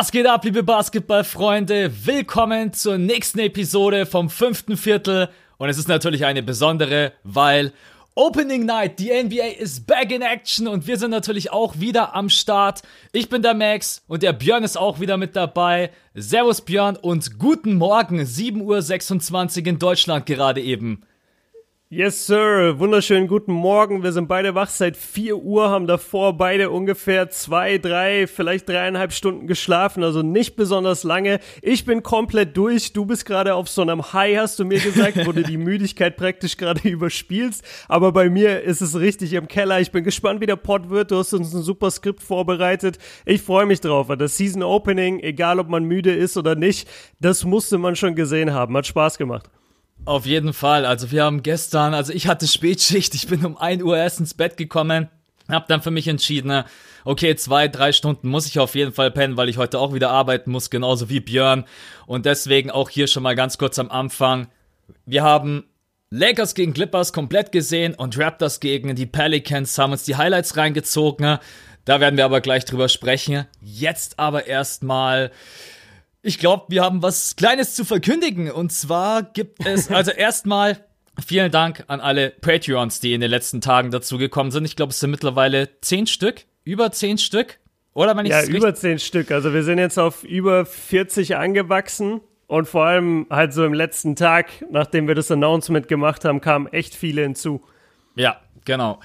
Was geht ab, liebe Basketballfreunde? Willkommen zur nächsten Episode vom fünften Viertel. Und es ist natürlich eine besondere, weil Opening Night, die NBA ist back in action und wir sind natürlich auch wieder am Start. Ich bin der Max und der Björn ist auch wieder mit dabei. Servus Björn und guten Morgen, 7.26 Uhr in Deutschland gerade eben. Yes, Sir. Wunderschönen guten Morgen. Wir sind beide wach seit 4 Uhr, haben davor beide ungefähr zwei, drei, vielleicht dreieinhalb Stunden geschlafen, also nicht besonders lange. Ich bin komplett durch. Du bist gerade auf so einem High, hast du mir gesagt, wo du die Müdigkeit praktisch gerade überspielst. Aber bei mir ist es richtig im Keller. Ich bin gespannt, wie der Pod wird. Du hast uns ein super Skript vorbereitet. Ich freue mich drauf. Das Season Opening, egal ob man müde ist oder nicht, das musste man schon gesehen haben. Hat Spaß gemacht. Auf jeden Fall. Also wir haben gestern, also ich hatte Spätschicht, ich bin um 1 Uhr erst ins Bett gekommen, hab dann für mich entschieden, okay, zwei, drei Stunden muss ich auf jeden Fall pennen, weil ich heute auch wieder arbeiten muss, genauso wie Björn. Und deswegen auch hier schon mal ganz kurz am Anfang. Wir haben Lakers gegen Clippers komplett gesehen und Raptors gegen die Pelicans haben uns die Highlights reingezogen. Da werden wir aber gleich drüber sprechen. Jetzt aber erstmal ich glaube, wir haben was Kleines zu verkündigen. Und zwar gibt es, also erstmal vielen Dank an alle Patreons, die in den letzten Tagen dazu gekommen sind. Ich glaube, es sind mittlerweile zehn Stück, über zehn Stück. Oder wenn ich Ja, über zehn Stück. Also wir sind jetzt auf über 40 angewachsen. Und vor allem halt so im letzten Tag, nachdem wir das Announcement gemacht haben, kamen echt viele hinzu. Ja, genau.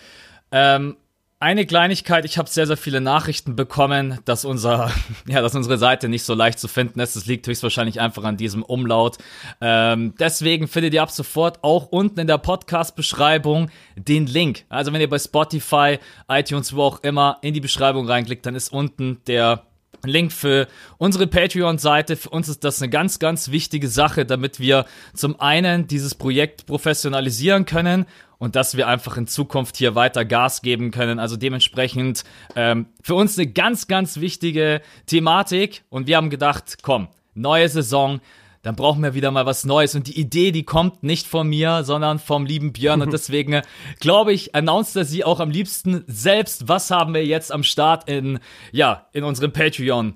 Ähm, eine Kleinigkeit, ich habe sehr, sehr viele Nachrichten bekommen, dass unser, ja, dass unsere Seite nicht so leicht zu finden ist. Das liegt höchstwahrscheinlich einfach an diesem Umlaut. Ähm, deswegen findet ihr ab sofort auch unten in der Podcast-Beschreibung den Link. Also wenn ihr bei Spotify, iTunes, wo auch immer in die Beschreibung reinklickt, dann ist unten der Link für unsere Patreon-Seite. Für uns ist das eine ganz, ganz wichtige Sache, damit wir zum einen dieses Projekt professionalisieren können und dass wir einfach in Zukunft hier weiter Gas geben können. Also dementsprechend ähm, für uns eine ganz, ganz wichtige Thematik. Und wir haben gedacht, komm, neue Saison, dann brauchen wir wieder mal was Neues. Und die Idee, die kommt nicht von mir, sondern vom lieben Björn. Und deswegen, äh, glaube ich, announced er sie auch am liebsten selbst. Was haben wir jetzt am Start in, ja, in unserem Patreon?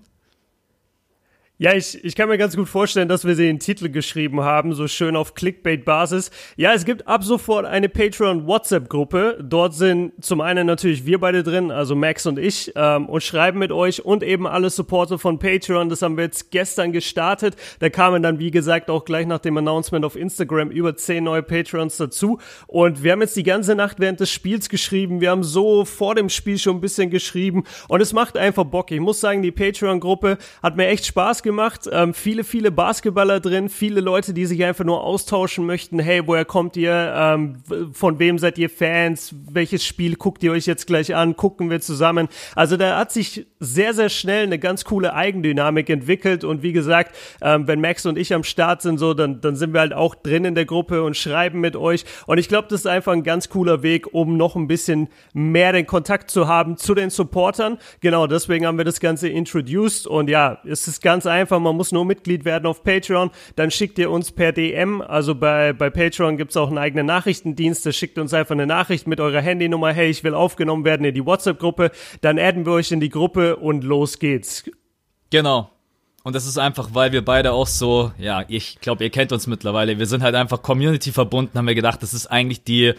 Ja, ich, ich kann mir ganz gut vorstellen, dass wir sie in Titel geschrieben haben, so schön auf Clickbait-Basis. Ja, es gibt ab sofort eine Patreon-WhatsApp-Gruppe. Dort sind zum einen natürlich wir beide drin, also Max und ich, ähm, und schreiben mit euch und eben alle Supporter von Patreon. Das haben wir jetzt gestern gestartet. Da kamen dann, wie gesagt, auch gleich nach dem Announcement auf Instagram über zehn neue Patrons dazu. Und wir haben jetzt die ganze Nacht während des Spiels geschrieben. Wir haben so vor dem Spiel schon ein bisschen geschrieben. Und es macht einfach Bock. Ich muss sagen, die Patreon-Gruppe hat mir echt Spaß gemacht gemacht. Ähm, viele, viele Basketballer drin, viele Leute, die sich einfach nur austauschen möchten. Hey, woher kommt ihr? Ähm, von wem seid ihr Fans? Welches Spiel guckt ihr euch jetzt gleich an? Gucken wir zusammen. Also da hat sich sehr, sehr schnell eine ganz coole Eigendynamik entwickelt. Und wie gesagt, ähm, wenn Max und ich am Start sind, so, dann, dann sind wir halt auch drin in der Gruppe und schreiben mit euch. Und ich glaube, das ist einfach ein ganz cooler Weg, um noch ein bisschen mehr den Kontakt zu haben zu den Supportern. Genau, deswegen haben wir das Ganze introduced. Und ja, es ist ganz einfach einfach, man muss nur Mitglied werden auf Patreon, dann schickt ihr uns per DM, also bei, bei Patreon gibt es auch einen eigenen Nachrichtendienst, da schickt uns einfach eine Nachricht mit eurer Handynummer, hey, ich will aufgenommen werden in die WhatsApp-Gruppe, dann adden wir euch in die Gruppe und los geht's. Genau. Und das ist einfach, weil wir beide auch so, ja, ich glaube, ihr kennt uns mittlerweile. Wir sind halt einfach Community verbunden, haben wir gedacht, das ist eigentlich die,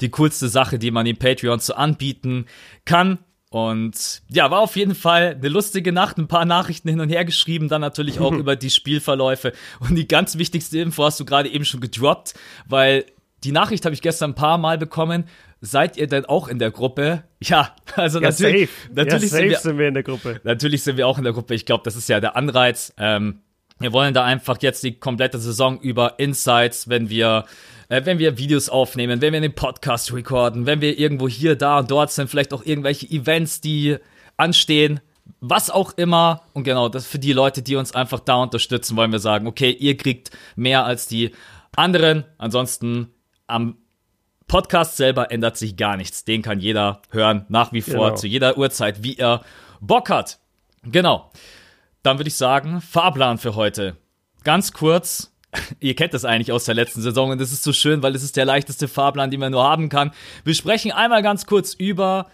die coolste Sache, die man in Patreon so anbieten kann. Und ja, war auf jeden Fall eine lustige Nacht, ein paar Nachrichten hin und her geschrieben, dann natürlich auch über die Spielverläufe. Und die ganz wichtigste Info hast du gerade eben schon gedroppt, weil die Nachricht habe ich gestern ein paar Mal bekommen. Seid ihr denn auch in der Gruppe? Ja, also ja, natürlich, safe. natürlich ja, safe sind, wir, sind, wir, in der Gruppe. Natürlich sind wir auch in der Gruppe. Ich glaube, das ist ja der Anreiz. Ähm, wir wollen da einfach jetzt die komplette Saison über Insights, wenn wir äh, wenn wir Videos aufnehmen, wenn wir einen Podcast recorden, wenn wir irgendwo hier, da und dort sind, vielleicht auch irgendwelche Events, die anstehen, was auch immer. Und genau, das für die Leute, die uns einfach da unterstützen, wollen wir sagen, okay, ihr kriegt mehr als die anderen. Ansonsten am Podcast selber ändert sich gar nichts. Den kann jeder hören, nach wie vor, genau. zu jeder Uhrzeit, wie er Bock hat. Genau. Dann würde ich sagen, Fahrplan für heute. Ganz kurz, ihr kennt das eigentlich aus der letzten Saison und das ist so schön, weil es ist der leichteste Fahrplan, den man nur haben kann. Wir sprechen einmal ganz kurz über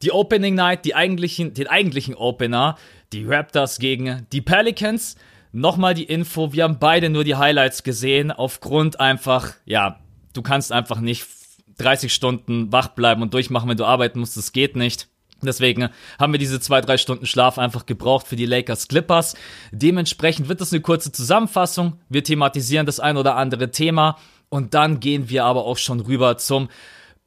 die Opening Night, die eigentlichen, den eigentlichen Opener. die Raptors gegen die Pelicans. Nochmal die Info, wir haben beide nur die Highlights gesehen, aufgrund einfach, ja, du kannst einfach nicht 30 Stunden wach bleiben und durchmachen, wenn du arbeiten musst, das geht nicht. Deswegen haben wir diese zwei, drei Stunden Schlaf einfach gebraucht für die Lakers Clippers. Dementsprechend wird das eine kurze Zusammenfassung. Wir thematisieren das ein oder andere Thema und dann gehen wir aber auch schon rüber zum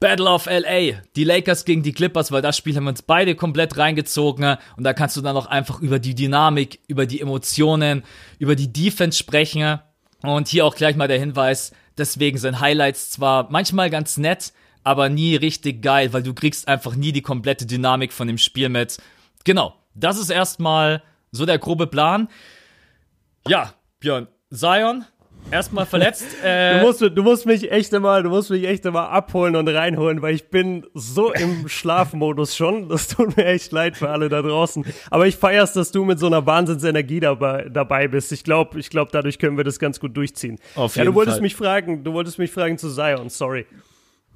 Battle of LA. Die Lakers gegen die Clippers, weil das Spiel haben wir uns beide komplett reingezogen und da kannst du dann auch einfach über die Dynamik, über die Emotionen, über die Defense sprechen. Und hier auch gleich mal der Hinweis, deswegen sind Highlights zwar manchmal ganz nett, aber nie richtig geil, weil du kriegst einfach nie die komplette Dynamik von dem Spiel mit. Genau, das ist erstmal so der grobe Plan. Ja, Björn, Zion, erstmal verletzt. Äh, du, musst, du musst mich echt immer, du musst mich echt immer abholen und reinholen, weil ich bin so im Schlafmodus schon. Das tut mir echt leid für alle da draußen. Aber ich feier's, dass du mit so einer Wahnsinnsenergie dabei, dabei bist. Ich glaube, ich glaube, dadurch können wir das ganz gut durchziehen. Auf jeden ja, du wolltest Fall. mich fragen, du wolltest mich fragen zu Zion, sorry.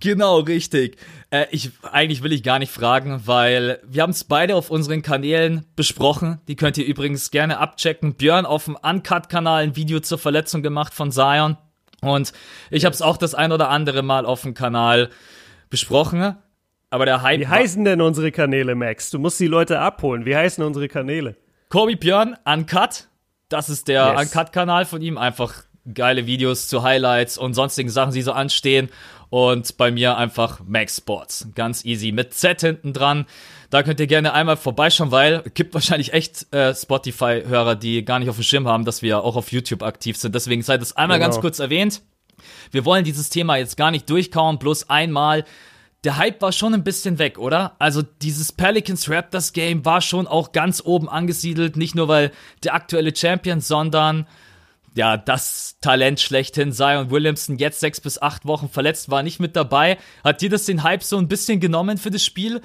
Genau, richtig. Äh, ich, eigentlich will ich gar nicht fragen, weil wir haben es beide auf unseren Kanälen besprochen. Die könnt ihr übrigens gerne abchecken. Björn auf dem Uncut-Kanal ein Video zur Verletzung gemacht von Zion. Und ich habe es auch das ein oder andere Mal auf dem Kanal besprochen. Aber der Hype. Wie heißen denn unsere Kanäle, Max? Du musst die Leute abholen. Wie heißen unsere Kanäle? Kobi Björn, Uncut. Das ist der Yes. Uncut-Kanal von ihm. Einfach geile Videos zu Highlights und sonstigen Sachen, die so anstehen. Und bei mir einfach Max Sports. Ganz easy. Mit Z hinten dran. Da könnt ihr gerne einmal vorbeischauen, weil es gibt wahrscheinlich echt äh, Spotify-Hörer, die gar nicht auf dem Schirm haben, dass wir auch auf YouTube aktiv sind. Deswegen seid es einmal Genau. ganz kurz erwähnt. Wir wollen dieses Thema jetzt gar nicht durchkauen, bloß einmal. Der Hype war schon ein bisschen weg, oder? Also dieses Pelicans Raptors Game war schon auch ganz oben angesiedelt, nicht nur weil der aktuelle Champion, sondern ja, das Talent schlechthin Zion Williamson jetzt sechs bis acht Wochen verletzt war nicht mit dabei. Hat dir das den Hype so ein bisschen genommen für das Spiel?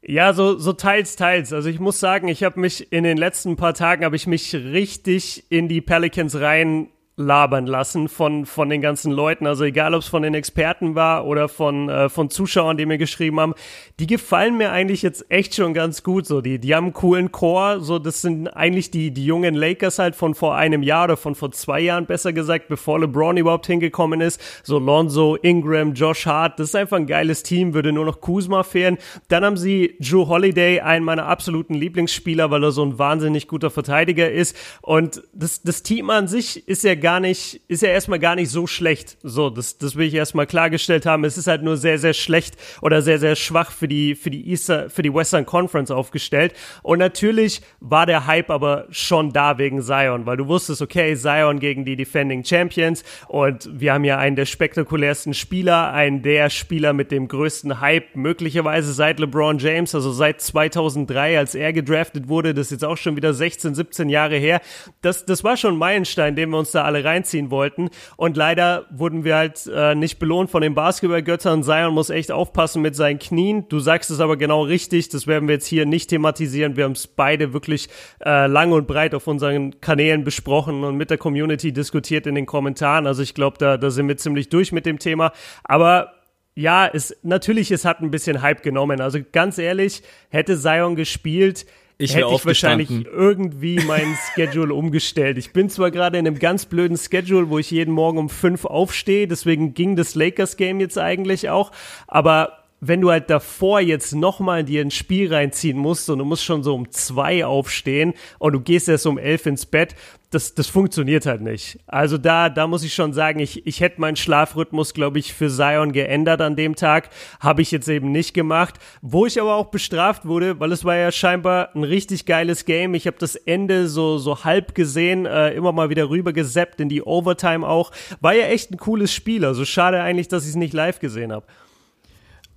Ja, so, so teils, teils. Also ich muss sagen, ich habe mich in den letzten paar Tagen, habe ich mich richtig in die Pelicans rein labern lassen von, von den ganzen Leuten. Also egal, ob es von den Experten war oder von, äh, von Zuschauern, die mir geschrieben haben, die gefallen mir eigentlich jetzt echt schon ganz gut. So, die, die haben einen coolen Chor. So, das sind eigentlich die, die jungen Lakers halt von vor einem Jahr oder von vor zwei Jahren besser gesagt, bevor LeBron überhaupt hingekommen ist. So Lonzo, Ingram, Josh Hart, das ist einfach ein geiles Team, würde nur noch Kuzma fehlen. Dann haben sie Drew Holiday, einen meiner absoluten Lieblingsspieler, weil er so ein wahnsinnig guter Verteidiger ist. Und das, das Team an sich ist ja gar nicht, ist ja erstmal gar nicht so schlecht. So, das, das will ich erstmal klargestellt haben. Es ist halt nur sehr, sehr schlecht oder sehr, sehr schwach für die, für die Easter, für die Western Conference aufgestellt. Und natürlich war der Hype aber schon da wegen Zion, weil du wusstest, okay, Zion gegen die Defending Champions und wir haben ja einen der spektakulärsten Spieler, einen der Spieler mit dem größten Hype, möglicherweise seit LeBron James, also seit 2003, als er gedraftet wurde, das ist jetzt auch schon wieder 16, 17 Jahre her. Das, das war schon ein Meilenstein, den wir uns da alle reinziehen wollten. Und leider wurden wir halt äh, nicht belohnt von den Basketballgöttern. Zion muss echt aufpassen mit seinen Knien. Du sagst es aber genau richtig. Das werden wir jetzt hier nicht thematisieren. Wir haben es beide wirklich äh, lang und breit auf unseren Kanälen besprochen und mit der Community diskutiert in den Kommentaren. Also ich glaube, da, da sind wir ziemlich durch mit dem Thema. Aber ja, es natürlich, es hat ein bisschen Hype genommen. Also ganz ehrlich, hätte Zion gespielt, Ich hätte ich wahrscheinlich irgendwie meinen Schedule umgestellt. Ich bin zwar gerade in einem ganz blöden Schedule, wo ich jeden Morgen um fünf aufstehe, deswegen ging das Lakers-Game jetzt eigentlich auch, aber wenn du halt davor jetzt nochmal dir ein Spiel reinziehen musst und du musst schon so um zwei aufstehen und du gehst erst um elf ins Bett, das, das funktioniert halt nicht. Also da, da muss ich schon sagen, ich, ich hätte meinen Schlafrhythmus, glaube ich, für Zion geändert an dem Tag. Habe ich jetzt eben nicht gemacht. Wo ich aber auch bestraft wurde, weil es war ja scheinbar ein richtig geiles Game. Ich habe das Ende so, so halb gesehen, äh, immer mal wieder rüber gesappt in die Overtime auch. War ja echt ein cooles Spiel. Also schade eigentlich, dass ich es nicht live gesehen habe.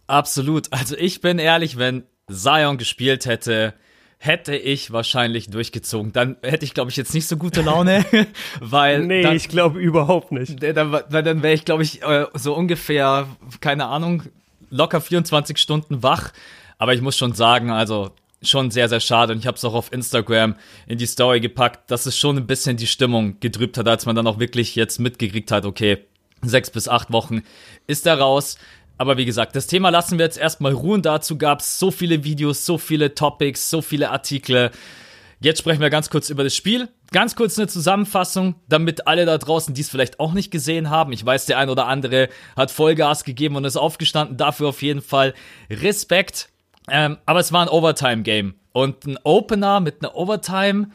Absolut. Also ich bin ehrlich, wenn Zion gespielt hätte, hätte ich wahrscheinlich durchgezogen. Dann hätte ich, glaube ich, jetzt nicht so gute Laune, weil Nee, dann, ich glaube überhaupt nicht. dann, dann wäre ich, glaube ich, äh, so ungefähr, keine Ahnung, locker 24 Stunden wach. Aber ich muss schon sagen, also schon sehr, sehr schade. Und ich habe es auch auf Instagram in die Story gepackt, dass es schon ein bisschen die Stimmung getrübt hat, als man dann auch wirklich jetzt mitgekriegt hat, okay, sechs bis acht Wochen ist er raus. Aber wie gesagt, das Thema lassen wir jetzt erstmal ruhen. Dazu gab es so viele Videos, so viele Topics, so viele Artikel. Jetzt sprechen wir ganz kurz über das Spiel. Ganz kurz eine Zusammenfassung, damit alle da draußen, die es vielleicht auch nicht gesehen haben. Ich weiß, der ein oder andere hat Vollgas gegeben und ist aufgestanden. Dafür auf jeden Fall Respekt. Ähm, aber es war ein Overtime-Game. Und ein Opener mit einer Overtime,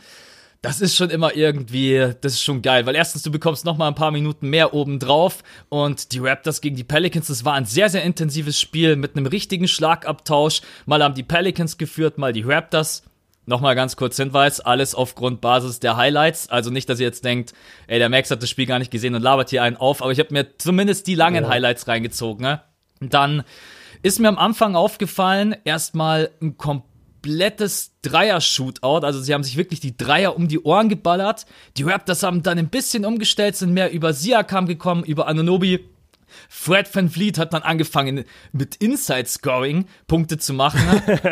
das ist schon immer irgendwie, das ist schon geil, weil erstens du bekommst noch mal ein paar Minuten mehr oben drauf und die Raptors gegen die Pelicans, das war ein sehr sehr intensives Spiel mit einem richtigen Schlagabtausch. Mal haben die Pelicans geführt, mal die Raptors. Nochmal ganz kurz Hinweis, alles aufgrund Basis der Highlights. Also nicht, dass ihr jetzt denkt, ey, der Max hat das Spiel gar nicht gesehen und labert hier einen auf, aber ich habe mir zumindest die langen ja. Highlights reingezogen. Ne? Dann ist mir am Anfang aufgefallen, erstmal ein komplettes Dreier-Shootout. Also sie haben sich wirklich die Dreier um die Ohren geballert. Die Raptors haben dann ein bisschen umgestellt, sind mehr über Siakam gekommen, über Anunobi Fred Van Vliet hat dann angefangen mit Inside Scoring Punkte zu machen.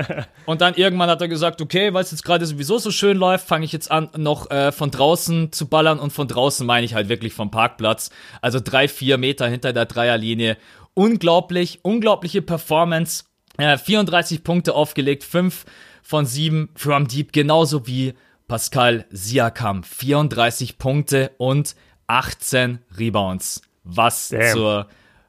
und dann irgendwann hat er gesagt, okay, weil es jetzt gerade sowieso so schön läuft, fange ich jetzt an, noch äh, von draußen zu ballern. Und von draußen meine ich halt wirklich vom Parkplatz. Also drei, vier Meter hinter der Dreierlinie. Unglaublich, unglaubliche Performance. Äh, 34 Punkte aufgelegt, 5 von 7 from Deep, genauso wie Pascal Siakam. 34 Punkte und 18 Rebounds. Was Damn. zur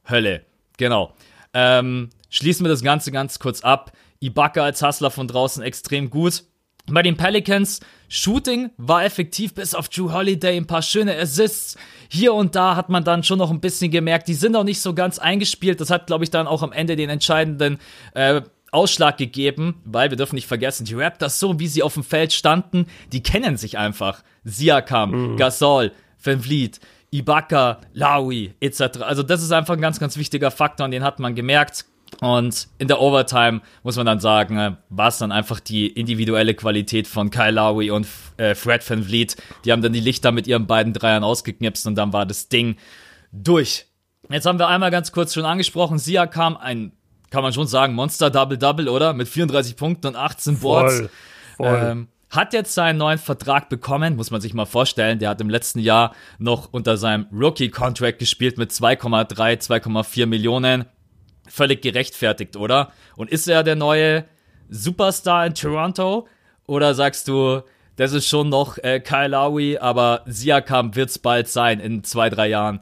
Hölle. Genau. Ähm, schließen wir das Ganze ganz kurz ab. Ibaka als Hustler von draußen extrem gut. Bei den Pelicans, Shooting war effektiv bis auf Drew Holiday, ein paar schöne Assists. Hier und da hat man dann schon noch ein bisschen gemerkt, die sind auch nicht so ganz eingespielt. Das hat, glaube ich, dann auch am Ende den entscheidenden äh, Ausschlag gegeben, weil wir dürfen nicht vergessen, die Raptors, so wie sie auf dem Feld standen, die kennen sich einfach. Siakam, mhm. Gasol, Van Vliet, Ibaka, Laui etc. Also das ist einfach ein ganz, ganz wichtiger Faktor und den hat man gemerkt. Und in der Overtime muss man dann sagen, äh, war es dann einfach die individuelle Qualität von Kyle Lowry und äh, Fred Van Vliet. Die haben dann die Lichter mit ihren beiden Dreiern ausgeknipst und dann war das Ding durch. Jetzt haben wir einmal ganz kurz schon angesprochen, Siakam, ein, kann man schon sagen, Monster Double-Double, oder? Mit 34 Punkten und 18 Boards. Voll, voll. Ähm, hat jetzt seinen neuen Vertrag bekommen, muss man sich mal vorstellen. Der hat im letzten Jahr noch unter seinem Rookie-Contract gespielt mit 2,3, 2,4 Millionen. Völlig gerechtfertigt, oder? Und ist er der neue Superstar in Toronto? Oder sagst du, das ist schon noch äh, Kyle Lowry, aber Siakam wird's bald sein in zwei, drei Jahren?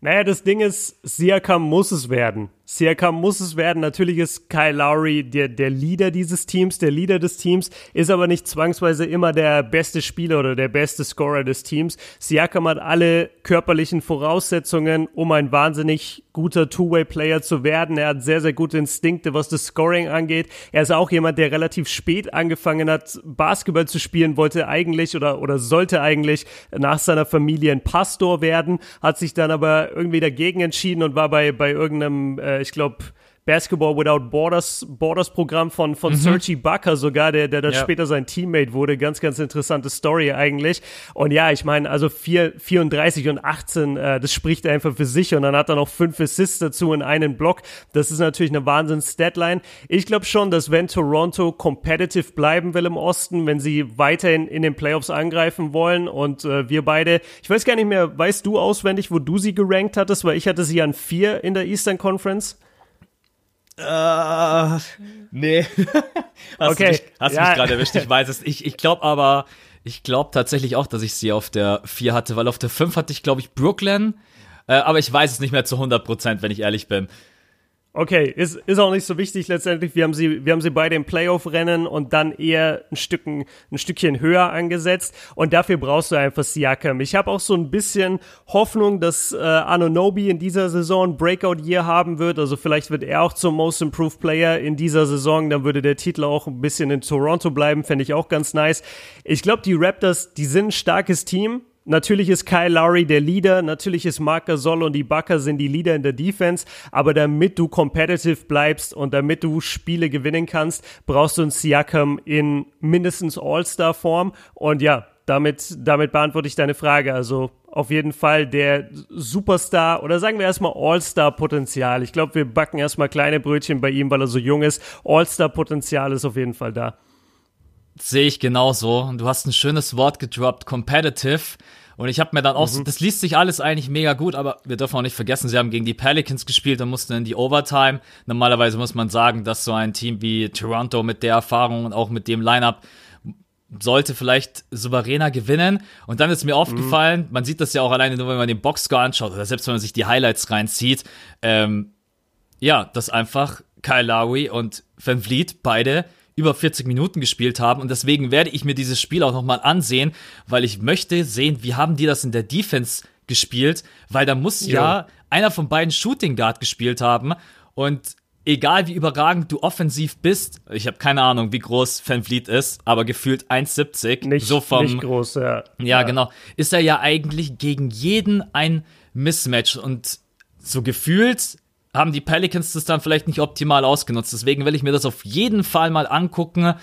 Naja, das Ding ist, Siakam muss es werden. Siakam muss es werden. Natürlich ist Kyle Lowry der, der Leader dieses Teams, der Leader des Teams, ist aber nicht zwangsweise immer der beste Spieler oder der beste Scorer des Teams. Siakam hat alle körperlichen Voraussetzungen, um ein wahnsinnig guter Two-Way-Player zu werden. Er hat sehr, sehr gute Instinkte, was das Scoring angeht. Er ist auch jemand, der relativ spät angefangen hat, Basketball zu spielen, wollte eigentlich oder, oder sollte eigentlich nach seiner Familie ein Pastor werden, hat sich dann aber irgendwie dagegen entschieden und war bei, bei irgendeinem äh, ich glaube, Basketball Without Borders, Borders Programm von, von mhm. Sergi Bucker sogar, der, der dann ja. später sein Teammate wurde. Ganz, ganz interessante Story eigentlich. Und ja, ich meine, also 4, 34 und 18, äh, das spricht einfach für sich. Und dann hat er noch fünf Assists dazu in einen Block. Das ist natürlich eine Wahnsinns-Statline. Ich glaube schon, dass wenn Toronto competitive bleiben will im Osten, wenn sie weiterhin in den Playoffs angreifen wollen und äh, wir beide, ich weiß gar nicht mehr, weißt du auswendig, wo du sie gerankt hattest, weil ich hatte sie an vier in der Eastern Conference. Uh, nee. hast okay. Du mich, hast ja. mich gerade erwischt, ich weiß es. Ich, ich glaube aber, ich glaube tatsächlich auch, dass ich sie auf der 4 hatte, weil auf der 5 hatte ich, glaube ich, Brooklyn. Äh, aber ich weiß es nicht mehr zu 100 Prozent, wenn ich ehrlich bin. Okay, ist, ist auch nicht so wichtig letztendlich. Wir haben sie, wir haben sie beide im Playoff-Rennen und dann eher ein, Stücken, ein Stückchen höher angesetzt. Und dafür brauchst du einfach Siakam. Ich habe auch so ein bisschen Hoffnung, dass äh, Anonobi in dieser Saison Breakout-Year haben wird. Also vielleicht wird er auch zum Most Improved Player in dieser Saison. Dann würde der Titel auch ein bisschen in Toronto bleiben. Fände ich auch ganz nice. Ich glaube, die Raptors, die sind ein starkes Team. Natürlich ist Kyle Lowry der Leader, natürlich ist Marc Gasol und die Bucker sind die Leader in der Defense, aber damit du competitive bleibst und damit du Spiele gewinnen kannst, brauchst du einen Siakam in mindestens All-Star-Form und ja, damit, damit beantworte ich deine Frage. Also auf jeden Fall der Superstar oder sagen wir erstmal All-Star-Potenzial. Ich glaube, wir backen erstmal kleine Brötchen bei ihm, weil er so jung ist. All-Star-Potenzial ist auf jeden Fall da. Sehe ich genauso. Und du hast ein schönes Wort gedroppt, competitive. Und ich habe mir dann auch, mhm. so, das liest sich alles eigentlich mega gut, aber wir dürfen auch nicht vergessen, sie haben gegen die Pelicans gespielt und mussten in die Overtime. Normalerweise muss man sagen, dass so ein Team wie Toronto mit der Erfahrung und auch mit dem Lineup sollte vielleicht souveräner gewinnen. Und dann ist mir aufgefallen, mhm. man sieht das ja auch alleine nur, wenn man den Boxscore anschaut oder selbst wenn man sich die Highlights reinzieht, ähm, ja, dass einfach Kyle Lowry und Van Vliet beide über 40 Minuten gespielt haben. Und deswegen werde ich mir dieses Spiel auch nochmal ansehen, weil ich möchte sehen, wie haben die das in der Defense gespielt, weil da muss ja, ja einer von beiden Shooting Guard gespielt haben. Und egal wie überragend du offensiv bist, ich habe keine Ahnung, wie groß Van Vliet ist, aber gefühlt 1,70. Nicht, so vom, nicht groß, ja. ja. Ja, genau. Ist er ja eigentlich gegen jeden ein Mismatch und so gefühlt haben die Pelicans das dann vielleicht nicht optimal ausgenutzt. Deswegen will ich mir das auf jeden Fall mal angucken,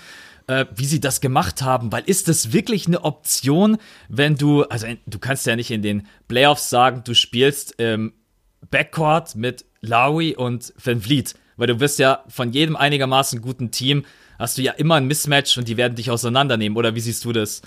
äh, wie sie das gemacht haben. Weil ist das wirklich eine Option, wenn du, also du kannst ja nicht in den Playoffs sagen, du spielst ähm, Backcourt mit Lowry und Van Vliet. Weil du wirst ja von jedem einigermaßen guten Team, hast du ja immer ein Mismatch und die werden dich auseinandernehmen. Oder wie siehst du das?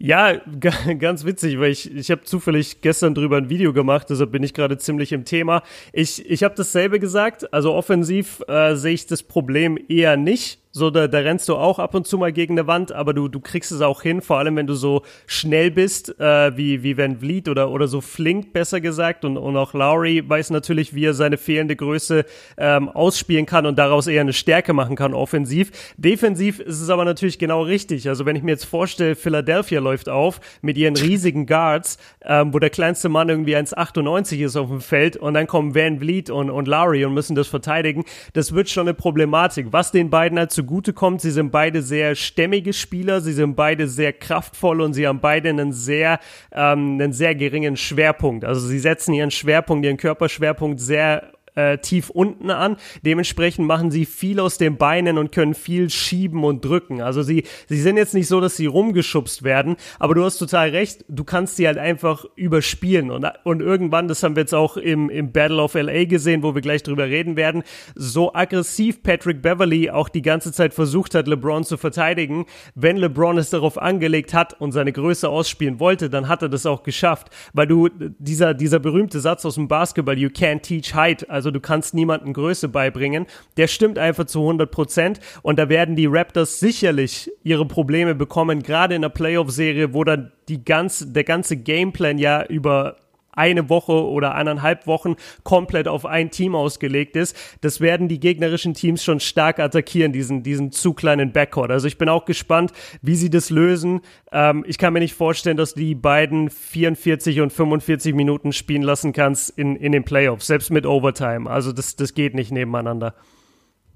Ja, ganz witzig, weil ich, ich habe zufällig gestern drüber ein Video gemacht, deshalb bin ich gerade ziemlich im Thema. Ich, ich habe dasselbe gesagt, also offensiv äh, sehe ich das Problem eher nicht. So, da, da rennst du auch ab und zu mal gegen eine Wand, aber du, du kriegst es auch hin, vor allem wenn du so schnell bist, äh, wie, wie Van Vliet oder, oder so flink, besser gesagt. Und, und auch Lowry weiß natürlich, wie er seine fehlende Größe ähm, ausspielen kann und daraus eher eine Stärke machen kann, offensiv. Defensiv ist es aber natürlich genau richtig. Also wenn ich mir jetzt vorstelle, Philadelphia läuft auf mit ihren riesigen Guards, ähm, wo der kleinste Mann irgendwie 1,98 ist auf dem Feld und dann kommen Van Vliet und, und Lowry und müssen das verteidigen, das wird schon eine Problematik. Was den beiden halt zugutekommt. Sie sind beide sehr stämmige Spieler, sie sind beide sehr kraftvoll und sie haben beide einen sehr, ähm, einen sehr geringen Schwerpunkt. Also sie setzen ihren Schwerpunkt, ihren Körperschwerpunkt sehr äh, tief unten an. Dementsprechend machen sie viel aus den Beinen und können viel schieben und drücken. Also sie, sie sind jetzt nicht so, dass sie rumgeschubst werden, aber du hast total recht, du kannst sie halt einfach überspielen. Und, und irgendwann, das haben wir jetzt auch im, im Battle of LA gesehen, wo wir gleich drüber reden werden, so aggressiv Patrick Beverly auch die ganze Zeit versucht hat, LeBron zu verteidigen. Wenn LeBron es darauf angelegt hat und seine Größe ausspielen wollte, dann hat er das auch geschafft. Weil du, dieser, dieser berühmte Satz aus dem Basketball, you can't teach height, also also du kannst niemandem Größe beibringen. Der stimmt einfach zu 100 Prozent und da werden die Raptors sicherlich ihre Probleme bekommen, gerade in der Playoff-Serie, wo dann die ganze, der ganze Gameplan ja über eine Woche oder eineinhalb Wochen komplett auf ein Team ausgelegt ist. Das werden die gegnerischen Teams schon stark attackieren, diesen, diesen zu kleinen Backcourt. Also ich bin auch gespannt, wie sie das lösen. Ähm, ich kann mir nicht vorstellen, dass die beiden 44 und 45 Minuten spielen lassen kannst in, in den Playoffs, selbst mit Overtime. Also das, das geht nicht nebeneinander.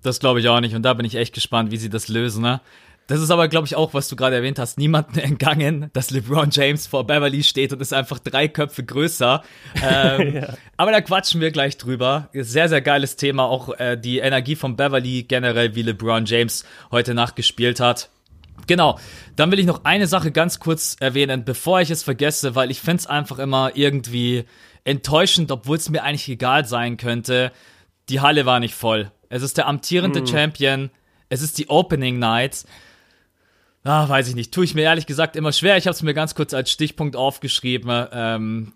Das glaube ich auch nicht. Und da bin ich echt gespannt, wie sie das lösen. Ne? Das ist aber, glaube ich, auch, was du gerade erwähnt hast, niemanden entgangen, dass LeBron James vor Beverly steht und ist einfach drei Köpfe größer. Ähm, ja. Aber da quatschen wir gleich drüber. Sehr, sehr geiles Thema. Auch äh, die Energie von Beverly generell, wie LeBron James heute Nacht gespielt hat. Genau, dann will ich noch eine Sache ganz kurz erwähnen, bevor ich es vergesse, weil ich finde es einfach immer irgendwie enttäuschend, obwohl es mir eigentlich egal sein könnte. Die Halle war nicht voll. Es ist der amtierende mm. Champion. Es ist die Opening Night. Ah, weiß ich nicht. Tue ich mir ehrlich gesagt immer schwer. Ich habe es mir ganz kurz als Stichpunkt aufgeschrieben. Ähm,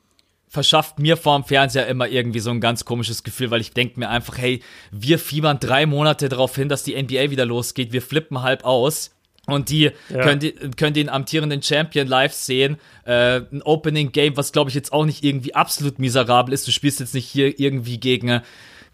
verschafft mir vorm Fernseher immer irgendwie so ein ganz komisches Gefühl, weil ich denke mir einfach, hey, wir fiebern drei Monate darauf hin, dass die NBA wieder losgeht. Wir flippen halb aus. Und die ja. können, die, können den amtierenden Champion live sehen. Äh, ein Opening Game, was glaube ich jetzt auch nicht irgendwie absolut miserabel ist. Du spielst jetzt nicht hier irgendwie gegen,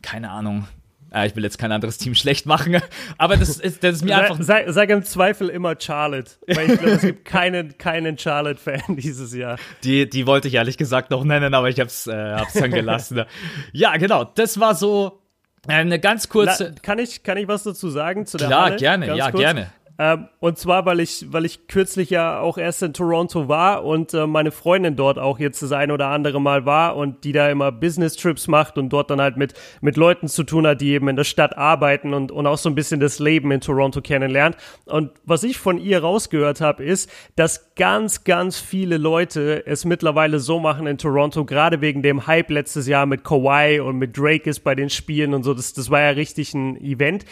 keine Ahnung, äh, ich will jetzt kein anderes Team schlecht machen, aber das ist, das ist mir einfach. Sag, sag im Zweifel immer Charlotte, weil ich glaube, es gibt keinen, keinen Charlotte-Fan dieses Jahr. Die, die wollte ich ehrlich gesagt noch nennen, aber ich hab's, äh, hab's dann gelassen. ja, genau, das war so eine ganz kurze. Na, kann ich, kann ich was dazu sagen zu der Klar, Halle? gerne, ganz ja, kurz? gerne. Ähm, und zwar, weil ich, weil ich kürzlich ja auch erst in Toronto war und äh, meine Freundin dort auch jetzt das ein oder andere Mal war und die da immer Business Trips macht und dort dann halt mit, mit Leuten zu tun hat, die eben in der Stadt arbeiten und, und auch so ein bisschen das Leben in Toronto kennenlernt. Und was ich von ihr rausgehört habe, ist, dass ganz, ganz viele Leute es mittlerweile so machen in Toronto, gerade wegen dem Hype letztes Jahr mit Kawhi und mit Drake ist bei den Spielen und so. Das, das war ja richtig ein Event.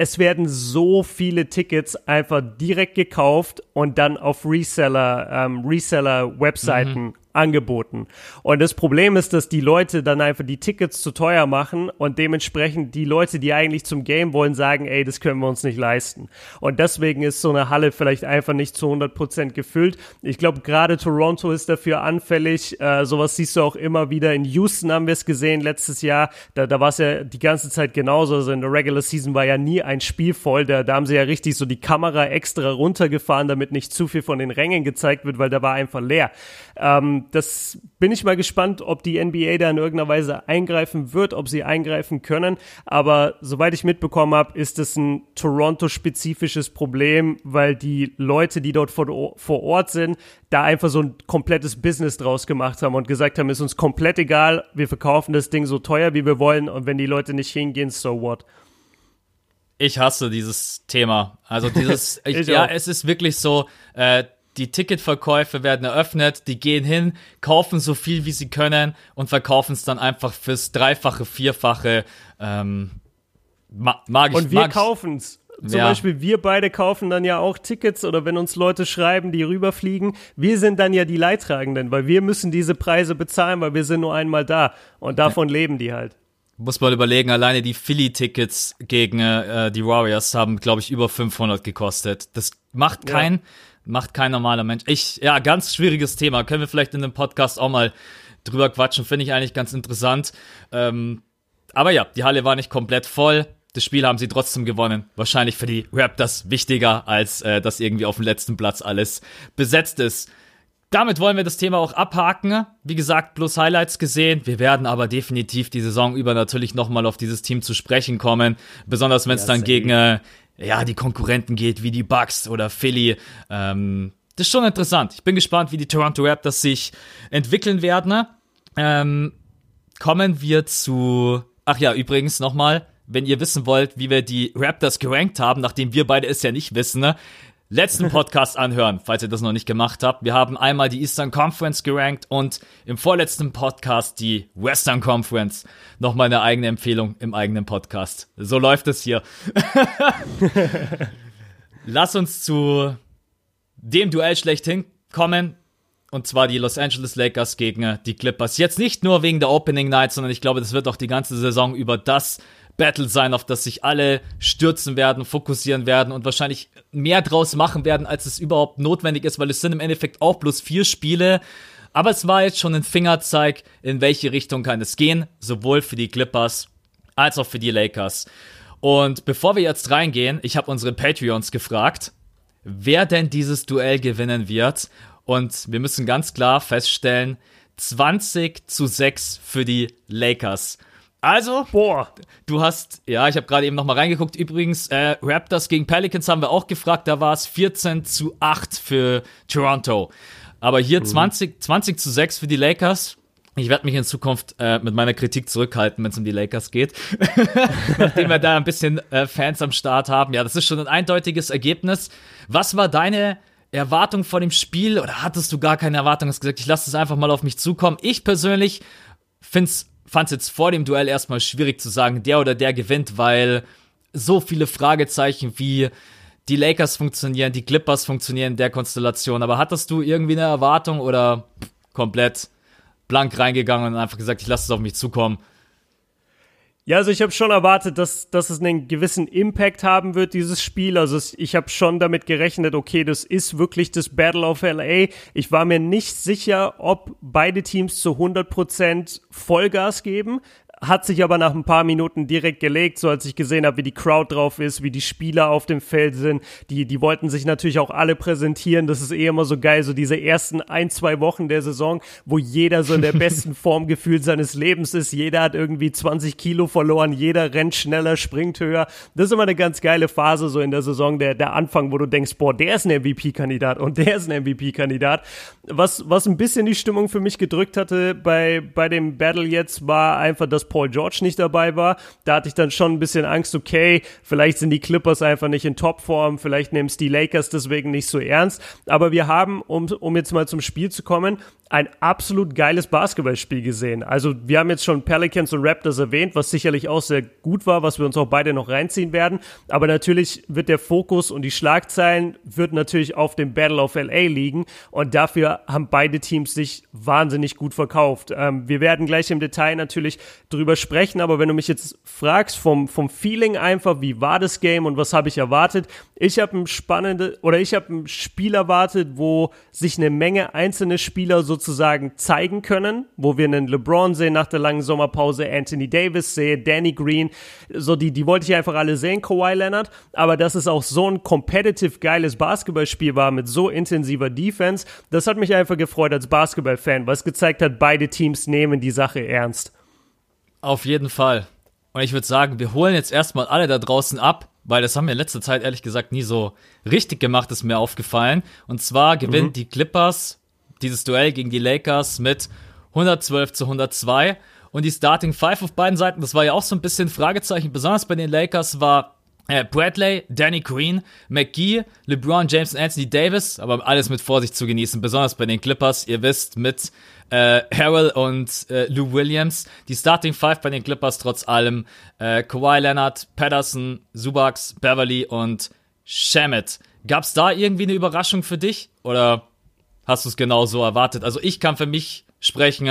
Es werden so viele Tickets einfach direkt gekauft und dann auf Reseller, ähm, Reseller-Webseiten mhm angeboten. Und das Problem ist, dass die Leute dann einfach die Tickets zu teuer machen und dementsprechend die Leute, die eigentlich zum Game wollen, sagen, ey, das können wir uns nicht leisten. Und deswegen ist so eine Halle vielleicht einfach nicht zu 100 Prozent gefüllt. Ich glaube, gerade Toronto ist dafür anfällig. Äh, sowas siehst du auch immer wieder. In Houston haben wir es gesehen letztes Jahr. Da, da war es ja die ganze Zeit genauso. Also in der Regular Season war ja nie ein Spiel voll. Da, da haben sie ja richtig so die Kamera extra runtergefahren, damit nicht zu viel von den Rängen gezeigt wird, weil da war einfach leer. Ähm, das bin ich mal gespannt, ob die NBA da in irgendeiner Weise eingreifen wird, ob sie eingreifen können. Aber soweit ich mitbekommen habe, ist es ein Toronto-spezifisches Problem, weil die Leute, die dort vor, vor Ort sind, da einfach so ein komplettes Business draus gemacht haben und gesagt haben, ist uns komplett egal, wir verkaufen das Ding so teuer, wie wir wollen und wenn die Leute nicht hingehen, so what. Ich hasse dieses Thema. Also dieses, ich, ich ja, es ist wirklich so, äh, die Ticketverkäufe werden eröffnet, die gehen hin, kaufen so viel wie sie können und verkaufen es dann einfach fürs Dreifache, Vierfache. Ähm, ma mag ich, und wir kaufen es. Zum ja. Beispiel, wir beide kaufen dann ja auch Tickets oder wenn uns Leute schreiben, die rüberfliegen, wir sind dann ja die Leidtragenden, weil wir müssen diese Preise bezahlen, weil wir sind nur einmal da und davon ja. leben die halt. Muss mal überlegen, alleine die Philly-Tickets gegen äh, die Warriors haben, glaube ich, über 500 gekostet. Das macht kein, ja. Macht kein normaler Mensch. Ich, ja, ganz schwieriges Thema. Können wir vielleicht in dem Podcast auch mal drüber quatschen. Finde ich eigentlich ganz interessant. Ähm, aber ja, die Halle war nicht komplett voll. Das Spiel haben sie trotzdem gewonnen. Wahrscheinlich für die Raptors wichtiger, als äh, dass irgendwie auf dem letzten Platz alles besetzt ist. Damit wollen wir das Thema auch abhaken. Wie gesagt, plus Highlights gesehen. Wir werden aber definitiv die Saison über natürlich nochmal auf dieses Team zu sprechen kommen. Besonders wenn es ja, dann gegen äh, ja, die Konkurrenten geht, wie die Bucks oder Philly. Ähm, das ist schon interessant. Ich bin gespannt, wie die Toronto Raptors sich entwickeln werden. Ähm, kommen wir zu. Ach ja, übrigens nochmal, wenn ihr wissen wollt, wie wir die Raptors gerankt haben, nachdem wir beide es ja nicht wissen, ne? Letzten Podcast anhören, falls ihr das noch nicht gemacht habt. Wir haben einmal die Eastern Conference gerankt und im vorletzten Podcast die Western Conference. Nochmal eine eigene Empfehlung im eigenen Podcast. So läuft es hier. Lass uns zu dem Duell schlechthin kommen. Und zwar die Los Angeles Lakers gegen die Clippers. Jetzt nicht nur wegen der Opening Night, sondern ich glaube, das wird auch die ganze Saison über das Battle sein, auf das sich alle stürzen werden, fokussieren werden und wahrscheinlich mehr draus machen werden, als es überhaupt notwendig ist, weil es sind im Endeffekt auch bloß vier Spiele. Aber es war jetzt schon ein Fingerzeig, in welche Richtung kann es gehen, sowohl für die Clippers als auch für die Lakers. Und bevor wir jetzt reingehen, ich habe unsere Patreons gefragt, wer denn dieses Duell gewinnen wird. Und wir müssen ganz klar feststellen, 20 zu 6 für die Lakers. Also, boah, du hast, ja, ich habe gerade eben noch mal reingeguckt. Übrigens, äh, Raptors gegen Pelicans haben wir auch gefragt. Da war es 14 zu 8 für Toronto. Aber hier mhm. 20, 20 zu 6 für die Lakers. Ich werde mich in Zukunft äh, mit meiner Kritik zurückhalten, wenn es um die Lakers geht. Nachdem wir da ein bisschen äh, Fans am Start haben. Ja, das ist schon ein eindeutiges Ergebnis. Was war deine Erwartung vor dem Spiel? Oder hattest du gar keine Erwartung? Hast gesagt, ich lasse es einfach mal auf mich zukommen. Ich persönlich finde es fand es jetzt vor dem Duell erstmal schwierig zu sagen, der oder der gewinnt, weil so viele Fragezeichen wie die Lakers funktionieren, die Clippers funktionieren in der Konstellation. Aber hattest du irgendwie eine Erwartung oder komplett blank reingegangen und einfach gesagt, ich lasse es auf mich zukommen? Ja, also ich habe schon erwartet, dass, dass es einen gewissen Impact haben wird, dieses Spiel. Also ich habe schon damit gerechnet, okay, das ist wirklich das Battle of LA. Ich war mir nicht sicher, ob beide Teams zu 100% Vollgas geben hat sich aber nach ein paar Minuten direkt gelegt, so als ich gesehen habe, wie die Crowd drauf ist, wie die Spieler auf dem Feld sind. Die, die wollten sich natürlich auch alle präsentieren. Das ist eh immer so geil, so diese ersten ein, zwei Wochen der Saison, wo jeder so in der besten Form gefühlt seines Lebens ist. Jeder hat irgendwie 20 Kilo verloren, jeder rennt schneller, springt höher. Das ist immer eine ganz geile Phase so in der Saison, der, der Anfang, wo du denkst, boah, der ist ein MVP-Kandidat und der ist ein MVP-Kandidat. Was, was ein bisschen die Stimmung für mich gedrückt hatte bei, bei dem Battle jetzt, war einfach das Paul George nicht dabei war. Da hatte ich dann schon ein bisschen Angst, okay, vielleicht sind die Clippers einfach nicht in Topform, vielleicht nehmen es die Lakers deswegen nicht so ernst. Aber wir haben, um, um jetzt mal zum Spiel zu kommen, ein absolut geiles Basketballspiel gesehen. Also wir haben jetzt schon Pelicans und Raptors erwähnt, was sicherlich auch sehr gut war, was wir uns auch beide noch reinziehen werden. Aber natürlich wird der Fokus und die Schlagzeilen wird natürlich auf dem Battle of LA liegen und dafür haben beide Teams sich wahnsinnig gut verkauft. Ähm, wir werden gleich im Detail natürlich drüber sprechen, aber wenn du mich jetzt fragst vom, vom Feeling einfach, wie war das Game und was habe ich erwartet? Ich habe ein spannende oder ich habe ein Spiel erwartet, wo sich eine Menge einzelne Spieler so sozusagen zeigen können, wo wir einen LeBron sehen nach der langen Sommerpause, Anthony Davis sehen, Danny Green, so die, die wollte ich einfach alle sehen, Kawhi Leonard, aber dass es auch so ein competitive, geiles Basketballspiel war mit so intensiver Defense, das hat mich einfach gefreut als Basketballfan, weil es gezeigt hat, beide Teams nehmen die Sache ernst. Auf jeden Fall. Und ich würde sagen, wir holen jetzt erstmal alle da draußen ab, weil das haben wir in letzter Zeit ehrlich gesagt nie so richtig gemacht, ist mir aufgefallen. Und zwar gewinnen mhm. die Clippers dieses Duell gegen die Lakers mit 112 zu 102. Und die Starting Five auf beiden Seiten, das war ja auch so ein bisschen Fragezeichen, besonders bei den Lakers war äh, Bradley, Danny Green, McGee, LeBron James und Anthony Davis, aber alles mit Vorsicht zu genießen, besonders bei den Clippers, ihr wisst, mit äh, Harrell und äh, Lou Williams. Die Starting Five bei den Clippers trotz allem äh, Kawhi Leonard, Patterson, Zubax, Beverly und Shamet. Gab's da irgendwie eine Überraschung für dich? Oder hast du es genau so erwartet. Also ich kann für mich sprechen,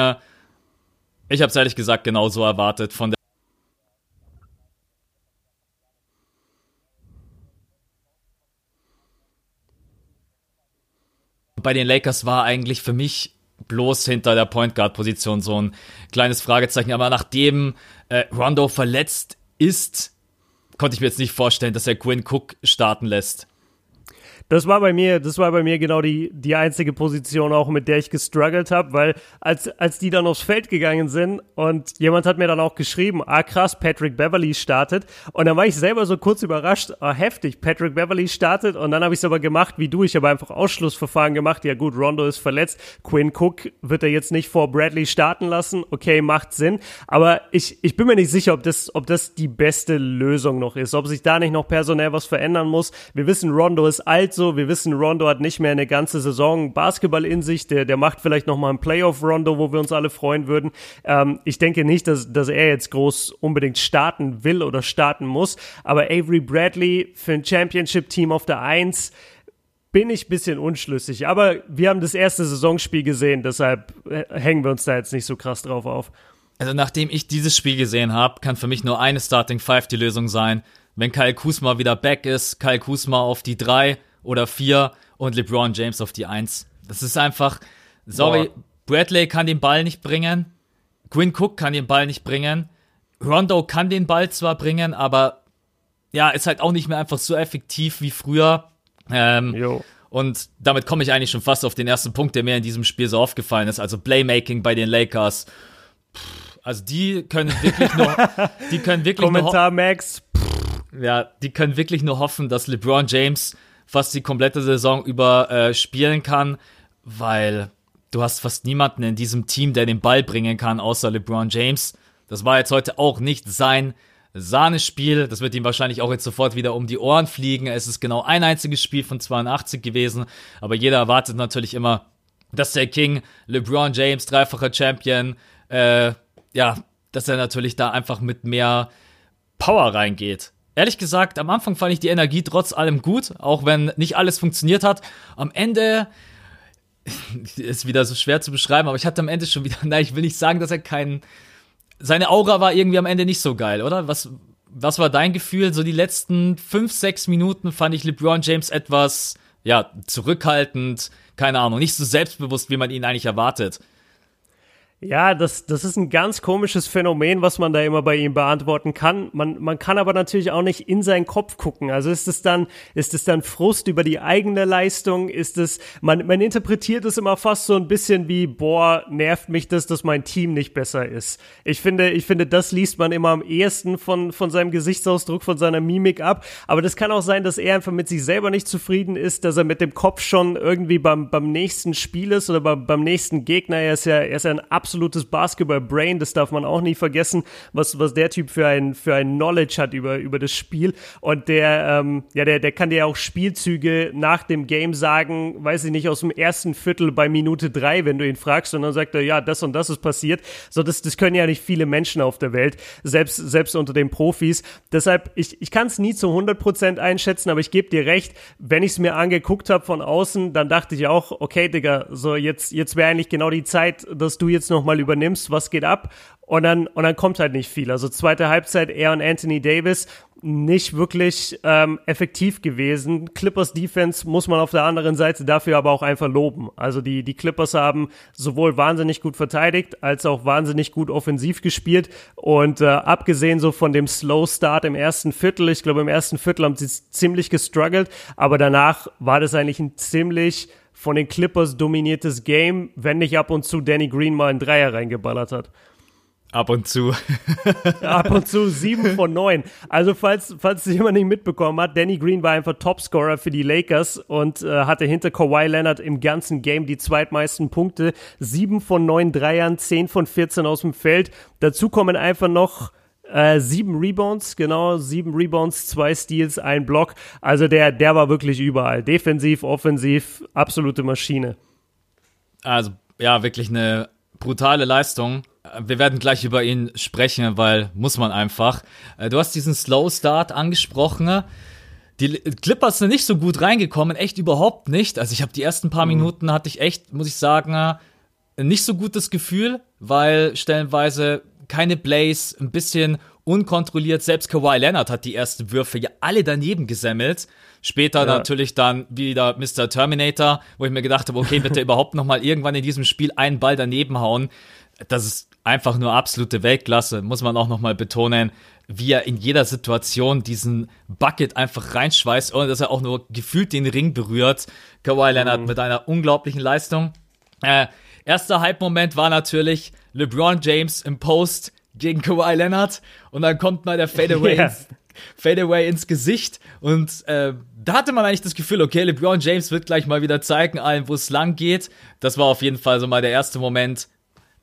ich habe es ehrlich gesagt genau so erwartet von der Bei den Lakers war eigentlich für mich bloß hinter der Point Guard Position so ein kleines Fragezeichen. Aber nachdem äh, Rondo verletzt ist, konnte ich mir jetzt nicht vorstellen, dass er Quinn Cook starten lässt. Das war bei mir, das war bei mir genau die, die einzige Position auch, mit der ich gestruggelt habe, weil als, als die dann aufs Feld gegangen sind und jemand hat mir dann auch geschrieben, ah krass, Patrick Beverly startet. Und dann war ich selber so kurz überrascht, ah heftig, Patrick Beverly startet. Und dann habe ich es aber gemacht wie du, ich habe einfach Ausschlussverfahren gemacht, ja gut, Rondo ist verletzt, Quinn Cook wird er jetzt nicht vor Bradley starten lassen, okay, macht Sinn, aber ich, ich bin mir nicht sicher, ob das, ob das die beste Lösung noch ist, ob sich da nicht noch personell was verändern muss. Wir wissen, Rondo ist alt, so. Wir wissen, Rondo hat nicht mehr eine ganze Saison Basketball in sich. Der, der macht vielleicht noch mal ein Playoff-Rondo, wo wir uns alle freuen würden. Ähm, ich denke nicht, dass, dass er jetzt groß unbedingt starten will oder starten muss. Aber Avery Bradley für ein Championship-Team auf der Eins bin ich ein bisschen unschlüssig. Aber wir haben das erste Saisonspiel gesehen, deshalb äh, hängen wir uns da jetzt nicht so krass drauf auf. Also nachdem ich dieses Spiel gesehen habe, kann für mich nur eine Starting Five die Lösung sein. Wenn Kyle Kuzma wieder back ist, Kyle Kuzma auf die drei, oder vier und LeBron James auf die eins. Das ist einfach, sorry, Boah. Bradley kann den Ball nicht bringen, Quinn Cook kann den Ball nicht bringen, Rondo kann den Ball zwar bringen, aber ja, ist halt auch nicht mehr einfach so effektiv wie früher. Ähm, und damit komme ich eigentlich schon fast auf den ersten Punkt, der mir in diesem Spiel so aufgefallen ist. Also Playmaking bei den Lakers. also die können wirklich nur, die können wirklich Kommentar nur Max. Ja, die können wirklich nur hoffen, dass LeBron James fast die komplette Saison über äh, spielen kann, weil du hast fast niemanden in diesem Team, der den Ball bringen kann, außer LeBron James. Das war jetzt heute auch nicht sein Sahnespiel. Das wird ihm wahrscheinlich auch jetzt sofort wieder um die Ohren fliegen. Es ist genau ein einziges Spiel von 82 gewesen, aber jeder erwartet natürlich immer, dass der King, LeBron James, dreifacher Champion, äh, ja, dass er natürlich da einfach mit mehr Power reingeht ehrlich gesagt, am Anfang fand ich die Energie trotz allem gut, auch wenn nicht alles funktioniert hat. Am Ende ist wieder so schwer zu beschreiben, aber ich hatte am Ende schon wieder, nein, ich will nicht sagen, dass er keinen, seine Aura war irgendwie am Ende nicht so geil, oder? Was, was war dein Gefühl? So die letzten fünf, sechs Minuten fand ich LeBron James etwas, ja, zurückhaltend, keine Ahnung, nicht so selbstbewusst, wie man ihn eigentlich erwartet. Ja, das, das ist ein ganz komisches Phänomen, was man da immer bei ihm beantworten kann. Man, man kann aber natürlich auch nicht in seinen Kopf gucken. Also ist es dann, ist es dann Frust über die eigene Leistung? Ist es, man, man interpretiert es immer fast so ein bisschen wie, boah, nervt mich das, dass mein Team nicht besser ist. Ich finde, ich finde, das liest man immer am ehesten von, von seinem Gesichtsausdruck, von seiner Mimik ab. Aber das kann auch sein, dass er einfach mit sich selber nicht zufrieden ist, dass er mit dem Kopf schon irgendwie beim, beim nächsten Spiel ist oder beim, beim nächsten Gegner. Er ist ja, er ist ja ein absolutes Basketball-Brain, das darf man auch nie vergessen, was, was der Typ für ein, für ein Knowledge hat über, über das Spiel. Und der, ähm, ja, der, der kann dir auch Spielzüge nach dem Game sagen, weiß ich nicht, aus dem ersten Viertel bei Minute drei, wenn du ihn fragst, und dann sagt er, ja, das und das ist passiert. So, das, das können ja nicht viele Menschen auf der Welt, selbst, selbst unter den Profis. Deshalb, ich, ich kann es nie zu 100 Prozent einschätzen, aber ich gebe dir recht, wenn ich es mir angeguckt habe von außen, dann dachte ich auch, okay, Digga, so jetzt, jetzt wäre eigentlich genau die Zeit, dass du jetzt nochmal übernimmst, was geht ab? Und dann, und dann kommt halt nicht viel. Also zweite Halbzeit, er und Anthony Davis nicht wirklich ähm, effektiv gewesen. Clippers Defense muss man auf der anderen Seite dafür aber auch einfach loben. Also die, die Clippers haben sowohl wahnsinnig gut verteidigt, als auch wahnsinnig gut offensiv gespielt. Und äh, abgesehen so von dem Slow Start im ersten Viertel, ich glaube im ersten Viertel haben sie ziemlich gestruggelt, aber danach war das eigentlich ein ziemlich von den Clippers dominiertes Game, wenn nicht ab und zu Danny Green mal einen Dreier reingeballert hat. Ab und zu. Ab und zu sieben von neun. Also falls, falls jemand nicht mitbekommen hat, Danny Green war einfach Topscorer für die Lakers und äh, hatte hinter Kawhi Leonard im ganzen Game die zweitmeisten Punkte. Sieben von neun Dreiern, zehn von 14 aus dem Feld. Dazu kommen einfach noch äh, sieben Rebounds, genau, sieben Rebounds, zwei Steals, ein Block. Also der, der war wirklich überall. Defensiv, offensiv, absolute Maschine. Also, ja, wirklich eine brutale Leistung. Wir werden gleich über ihn sprechen, weil muss man einfach. Äh, du hast diesen Slow Start angesprochen. Die Clippers sind nicht so gut reingekommen, echt überhaupt nicht. Also ich habe die ersten paar mhm. Minuten hatte ich echt, muss ich sagen, nicht so gutes Gefühl, weil stellenweise keine Plays, ein bisschen unkontrolliert. Selbst Kawhi Leonard hat die ersten Würfe ja alle daneben gesemmelt. Später ja. natürlich dann wieder Mr. Terminator, wo ich mir gedacht habe, okay, wird er überhaupt noch mal irgendwann in diesem Spiel einen Ball daneben hauen? Das ist einfach nur absolute Weltklasse, muss man auch noch mal betonen, wie er in jeder Situation diesen Bucket einfach reinschweißt, ohne dass er auch nur gefühlt den Ring berührt. Kawhi Leonard mhm. mit einer unglaublichen Leistung. Äh, erster Hype-Moment war natürlich LeBron James im Post gegen Kawhi Leonard und dann kommt mal der Fadeaway, yeah. ins, Fadeaway ins Gesicht und äh, da hatte man eigentlich das Gefühl, okay, LeBron James wird gleich mal wieder zeigen allen, wo es lang geht. Das war auf jeden Fall so mal der erste Moment.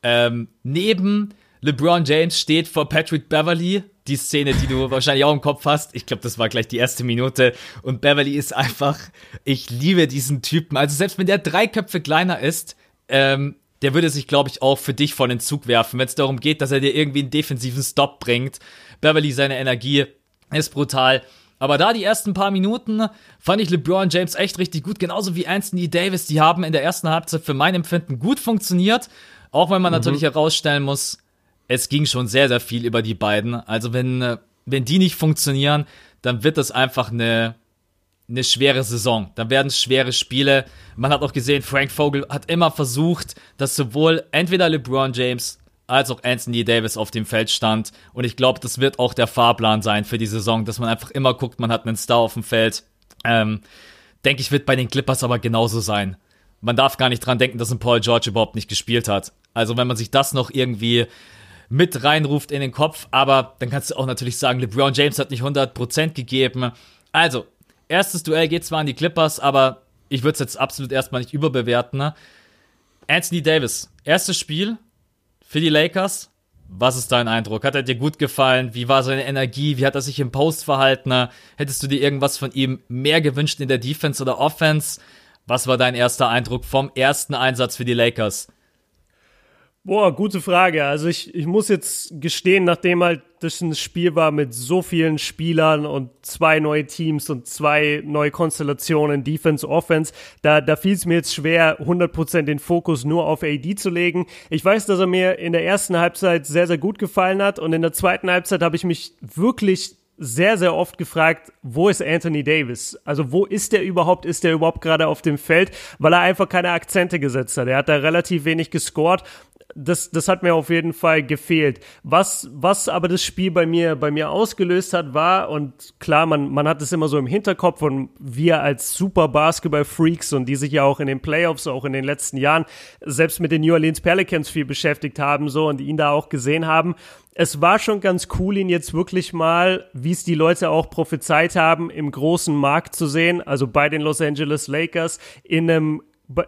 Ähm, neben LeBron James steht vor Patrick Beverly, die Szene, die du wahrscheinlich auch im Kopf hast. Ich glaube, das war gleich die erste Minute. Und Beverly ist einfach, ich liebe diesen Typen. Also selbst wenn der drei Köpfe kleiner ist, ähm, der würde sich, glaube ich, auch für dich vor den Zug werfen, wenn es darum geht, dass er dir irgendwie einen defensiven Stop bringt. Beverly, seine Energie ist brutal. Aber da die ersten paar Minuten fand ich LeBron James echt richtig gut, genauso wie Anthony Davis. Die haben in der ersten Halbzeit für mein Empfinden gut funktioniert, auch wenn man mhm. natürlich herausstellen muss, es ging schon sehr, sehr viel über die beiden. Also wenn, wenn die nicht funktionieren, dann wird das einfach eine, eine schwere Saison. Dann werden schwere Spiele. Man hat auch gesehen, Frank Vogel hat immer versucht, dass sowohl entweder LeBron James als auch Anthony Davis auf dem Feld stand. Und ich glaube, das wird auch der Fahrplan sein für die Saison, dass man einfach immer guckt, man hat einen Star auf dem Feld. Ähm, denke ich, wird bei den Clippers aber genauso sein. Man darf gar nicht dran denken, dass ein Paul George überhaupt nicht gespielt hat. Also wenn man sich das noch irgendwie mit reinruft in den Kopf, aber dann kannst du auch natürlich sagen, LeBron James hat nicht 100% gegeben. Also, erstes Duell geht zwar an die Clippers, aber ich würde es jetzt absolut erstmal nicht überbewerten. Ne? Anthony Davis, erstes Spiel für die Lakers. Was ist dein Eindruck? Hat er dir gut gefallen? Wie war seine Energie? Wie hat er sich im Post verhalten? Hättest du dir irgendwas von ihm mehr gewünscht in der Defense oder Offense? Was war dein erster Eindruck vom ersten Einsatz für die Lakers? Boah, gute Frage. Also ich, ich muss jetzt gestehen, nachdem halt das ein Spiel war mit so vielen Spielern und zwei neue Teams und zwei neue Konstellationen, Defense, Offense, da, da fiel es mir jetzt schwer, 100% den Fokus nur auf AD zu legen. Ich weiß, dass er mir in der ersten Halbzeit sehr, sehr gut gefallen hat und in der zweiten Halbzeit habe ich mich wirklich sehr, sehr oft gefragt, wo ist Anthony Davis? Also wo ist der überhaupt? Ist der überhaupt gerade auf dem Feld? Weil er einfach keine Akzente gesetzt hat. Er hat da relativ wenig gescored das, das hat mir auf jeden Fall gefehlt. Was, was aber das Spiel bei mir, bei mir ausgelöst hat, war, und klar, man, man hat es immer so im Hinterkopf und wir als super Basketball-Freaks und die sich ja auch in den Playoffs, auch in den letzten Jahren, selbst mit den New Orleans Pelicans viel beschäftigt haben, so, und ihn da auch gesehen haben. Es war schon ganz cool, ihn jetzt wirklich mal, wie es die Leute auch prophezeit haben, im großen Markt zu sehen, also bei den Los Angeles Lakers, in einem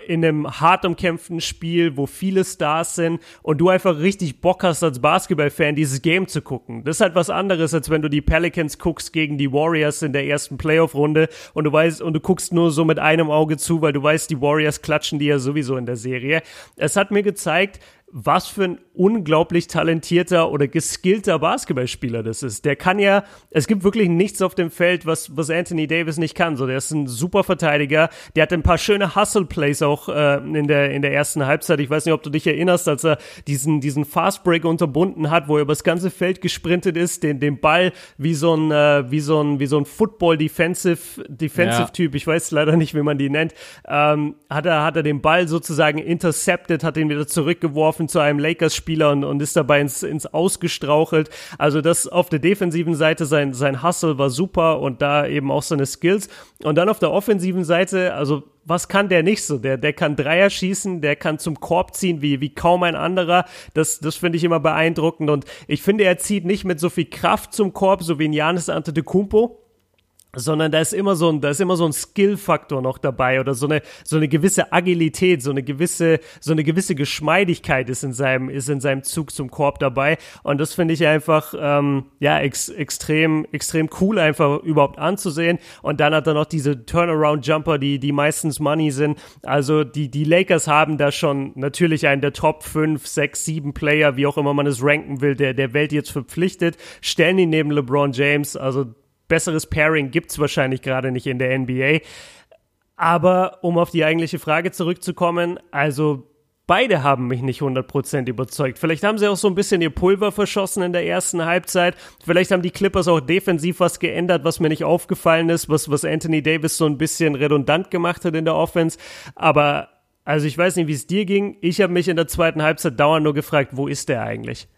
in einem hart umkämpften Spiel, wo viele Stars sind und du einfach richtig Bock hast als Basketballfan dieses Game zu gucken. Das ist halt was anderes, als wenn du die Pelicans guckst gegen die Warriors in der ersten Playoff-Runde und du weißt, und du guckst nur so mit einem Auge zu, weil du weißt, die Warriors klatschen die ja sowieso in der Serie. Es hat mir gezeigt, was für ein unglaublich talentierter oder geskillter Basketballspieler das ist. Der kann ja, es gibt wirklich nichts auf dem Feld, was, was Anthony Davis nicht kann. So, der ist ein super Verteidiger. Der hat ein paar schöne Hustle-Plays auch äh, in, der, in der ersten Halbzeit. Ich weiß nicht, ob du dich erinnerst, als er diesen, diesen Fastbreak unterbunden hat, wo er übers ganze Feld gesprintet ist, den, den Ball wie so ein, äh, wie so ein, wie so ein Football-Defensive, Defensive-Typ, ja. ich weiß leider nicht, wie man die nennt, ähm, hat er, hat er den Ball sozusagen intercepted, hat ihn wieder zurückgeworfen zu einem Lakers Spieler und, und ist dabei ins, ins Ausgestrauchelt. Also das auf der defensiven Seite, sein, sein Hustle war super und da eben auch seine Skills. Und dann auf der offensiven Seite, also was kann der nicht so? Der, der kann Dreier schießen, der kann zum Korb ziehen wie, wie kaum ein anderer. Das, das finde ich immer beeindruckend. Und ich finde, er zieht nicht mit so viel Kraft zum Korb, so wie ein Janis Antetokounmpo sondern da ist immer so ein, da ist immer so ein Skill-Faktor noch dabei oder so eine, so eine gewisse Agilität, so eine gewisse, so eine gewisse Geschmeidigkeit ist in seinem, ist in seinem Zug zum Korb dabei. Und das finde ich einfach, ähm, ja, ex, extrem, extrem cool einfach überhaupt anzusehen. Und dann hat er noch diese Turnaround-Jumper, die, die meistens Money sind. Also die, die Lakers haben da schon natürlich einen der Top 5, 6, 7 Player, wie auch immer man es ranken will, der, der Welt jetzt verpflichtet, stellen ihn neben LeBron James. Also besseres Pairing gibt es wahrscheinlich gerade nicht in der NBA. Aber um auf die eigentliche Frage zurückzukommen, also beide haben mich nicht 100% überzeugt. Vielleicht haben sie auch so ein bisschen ihr Pulver verschossen in der ersten Halbzeit. Vielleicht haben die Clippers auch defensiv was geändert, was mir nicht aufgefallen ist, was, was Anthony Davis so ein bisschen redundant gemacht hat in der Offense. Aber also ich weiß nicht, wie es dir ging. Ich habe mich in der zweiten Halbzeit dauernd nur gefragt, wo ist der eigentlich?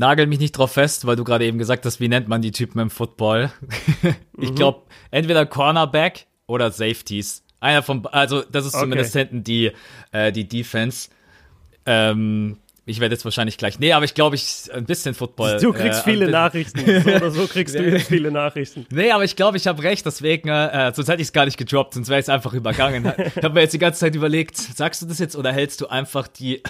Nagel mich nicht drauf fest, weil du gerade eben gesagt hast, wie nennt man die Typen im Football? ich glaube, mhm. entweder Cornerback oder Safeties. Einer von, also das ist okay. zumindest hinten die, äh, die Defense. Ähm, ich werde jetzt wahrscheinlich gleich. Nee, aber ich glaube, ich ein bisschen Football. Du kriegst äh, viele Nachrichten. So oder so kriegst du jetzt viele Nachrichten. Nee, aber ich glaube, ich habe recht. Deswegen, äh, sonst hätte ich es gar nicht gedroppt, sonst wäre ich es einfach übergangen. ich habe mir jetzt die ganze Zeit überlegt, sagst du das jetzt oder hältst du einfach die.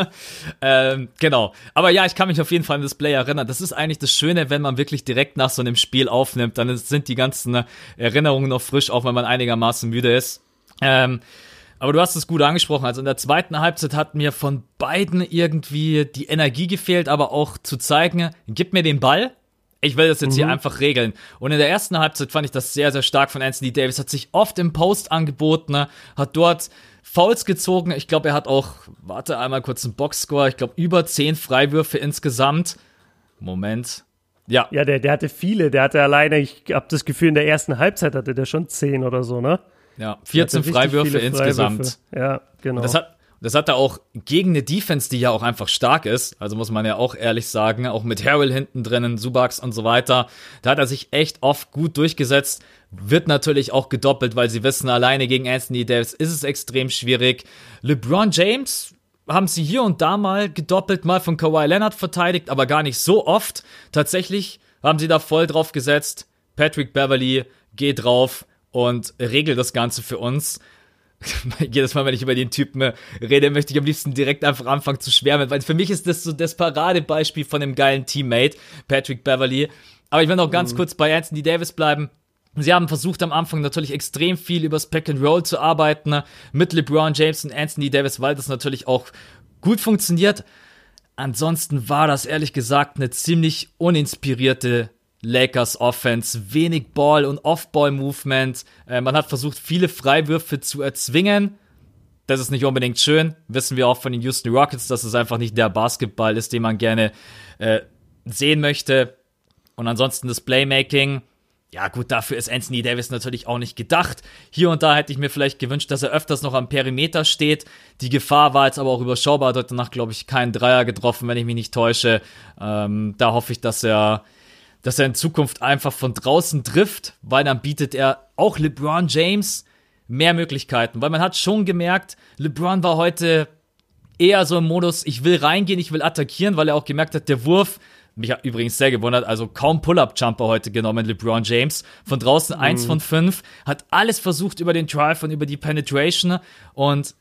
ähm, genau. Aber ja, ich kann mich auf jeden Fall an das Play erinnern. Das ist eigentlich das Schöne, wenn man wirklich direkt nach so einem Spiel aufnimmt. Dann sind die ganzen Erinnerungen noch frisch, auch wenn man einigermaßen müde ist. Ähm, aber du hast es gut angesprochen. Also in der zweiten Halbzeit hat mir von beiden irgendwie die Energie gefehlt, aber auch zu zeigen, gib mir den Ball. Ich will das jetzt mhm. hier einfach regeln. Und in der ersten Halbzeit fand ich das sehr, sehr stark von Anthony Davis. Hat sich oft im Post angeboten, hat dort Fouls gezogen. Ich glaube, er hat auch, warte einmal kurz einen Boxscore. Ich glaube, über zehn Freiwürfe insgesamt. Moment. Ja. Ja, der, der hatte viele. Der hatte alleine, ich habe das Gefühl, in der ersten Halbzeit hatte der schon zehn oder so, ne? Ja, 14 Freiwürfe insgesamt. Ja, genau. Und das hat, das hat er auch gegen eine Defense, die ja auch einfach stark ist. Also muss man ja auch ehrlich sagen, auch mit Harrell hinten drinnen, Subaks und so weiter. Da hat er sich echt oft gut durchgesetzt. Wird natürlich auch gedoppelt, weil sie wissen, alleine gegen Anthony Davis ist es extrem schwierig. LeBron James haben sie hier und da mal gedoppelt, mal von Kawhi Leonard verteidigt, aber gar nicht so oft. Tatsächlich haben sie da voll drauf gesetzt. Patrick Beverly geht drauf und regelt das Ganze für uns. Jedes Mal, wenn ich über den Typen rede, möchte ich am liebsten direkt einfach anfangen zu schwärmen, weil für mich ist das so das Paradebeispiel von einem geilen Teammate, Patrick Beverly. Aber ich will noch ganz mhm. kurz bei Anthony Davis bleiben. Sie haben versucht am Anfang natürlich extrem viel übers Pack and Roll zu arbeiten mit LeBron James und Anthony Davis, weil das natürlich auch gut funktioniert. Ansonsten war das ehrlich gesagt eine ziemlich uninspirierte Lakers Offense, wenig Ball und Off-Ball-Movement. Äh, man hat versucht, viele Freiwürfe zu erzwingen. Das ist nicht unbedingt schön. Wissen wir auch von den Houston Rockets, dass es einfach nicht der Basketball ist, den man gerne äh, sehen möchte. Und ansonsten das Playmaking. Ja, gut, dafür ist Anthony Davis natürlich auch nicht gedacht. Hier und da hätte ich mir vielleicht gewünscht, dass er öfters noch am Perimeter steht. Die Gefahr war jetzt aber auch überschaubar. Hat heute Nacht, glaube ich, keinen Dreier getroffen, wenn ich mich nicht täusche. Ähm, da hoffe ich, dass er dass er in Zukunft einfach von draußen trifft, weil dann bietet er auch LeBron James mehr Möglichkeiten. Weil man hat schon gemerkt, LeBron war heute eher so im Modus, ich will reingehen, ich will attackieren, weil er auch gemerkt hat, der Wurf mich hat übrigens sehr gewundert, also kaum Pull-Up-Jumper heute genommen, LeBron James. Von draußen eins mhm. von fünf, hat alles versucht über den Drive und über die Penetration und